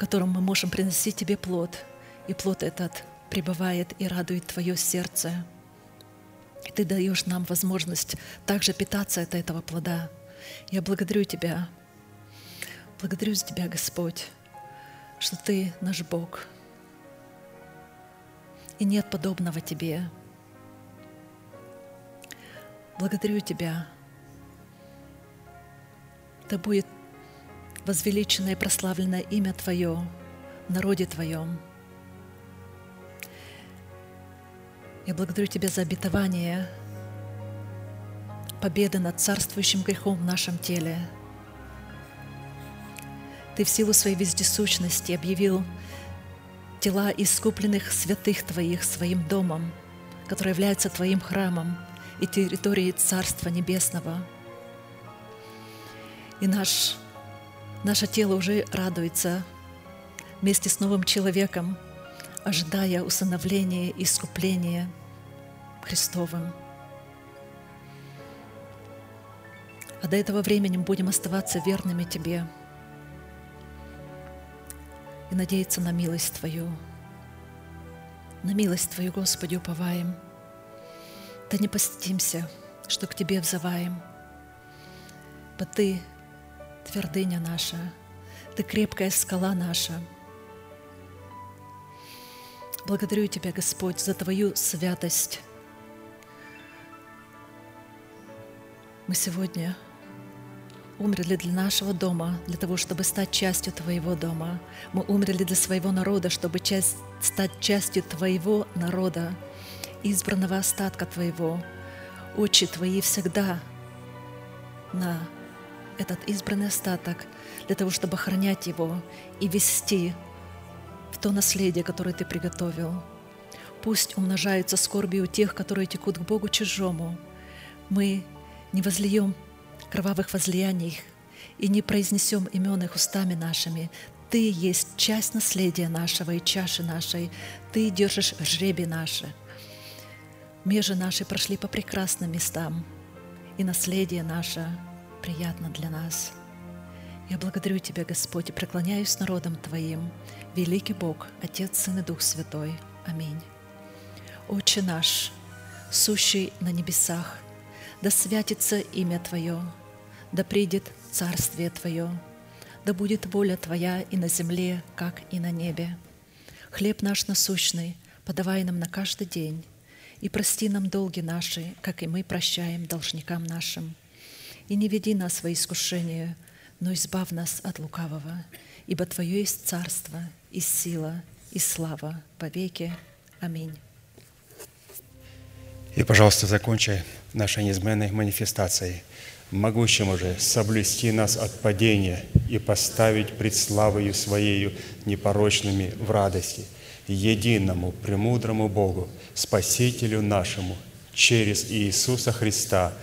в котором мы можем приносить Тебе плод, и плод этот пребывает и радует Твое сердце. И Ты даешь нам возможность также питаться от этого плода. Я благодарю Тебя, благодарю за Тебя, Господь, что Ты наш Бог, и нет подобного Тебе. Благодарю Тебя. Да будет возвеличенное и прославленное имя Твое в народе Твоем. Я благодарю Тебя за обетование победы над царствующим грехом в нашем теле. Ты в силу своей вездесущности объявил тела искупленных святых Твоих своим домом, который является Твоим храмом и территорией Царства Небесного. И наш Наше тело уже радуется вместе с новым человеком, ожидая усыновления и искупления Христовым. А до этого времени мы будем оставаться верными Тебе и надеяться на милость Твою. На милость Твою, Господи, уповаем. Да не постимся, что к Тебе взываем, Бо Ты твердыня наша, Ты крепкая скала наша. Благодарю Тебя, Господь, за Твою святость. Мы сегодня умерли для нашего дома, для того, чтобы стать частью Твоего дома. Мы умерли для своего народа, чтобы часть, стать частью Твоего народа, избранного остатка Твоего. Очи Твои всегда на этот избранный остаток для того, чтобы охранять его и вести в то наследие, которое Ты приготовил. Пусть умножаются скорби у тех, которые текут к Богу чужому. Мы не возлием кровавых возлияний и не произнесем имен их устами нашими. Ты есть часть наследия нашего и чаши нашей. Ты держишь жребий наши. Межи наши прошли по прекрасным местам, и наследие наше – приятно для нас. Я благодарю Тебя, Господь, и преклоняюсь народом Твоим, великий Бог, Отец, Сын и Дух Святой. Аминь. Отче наш, сущий на небесах, да святится имя Твое, да придет Царствие Твое, да будет воля Твоя и на земле, как и на небе. Хлеб наш насущный подавай нам на каждый день, и прости нам долги наши, как и мы прощаем должникам нашим – и не веди нас во искушение, но избав нас от лукавого, ибо Твое есть царство, и сила, и слава по веки. Аминь. И, пожалуйста, закончи нашей неизменной манифестацией, могущим уже соблюсти нас от падения и поставить пред славою Своею непорочными в радости, единому, премудрому Богу, Спасителю нашему, через Иисуса Христа –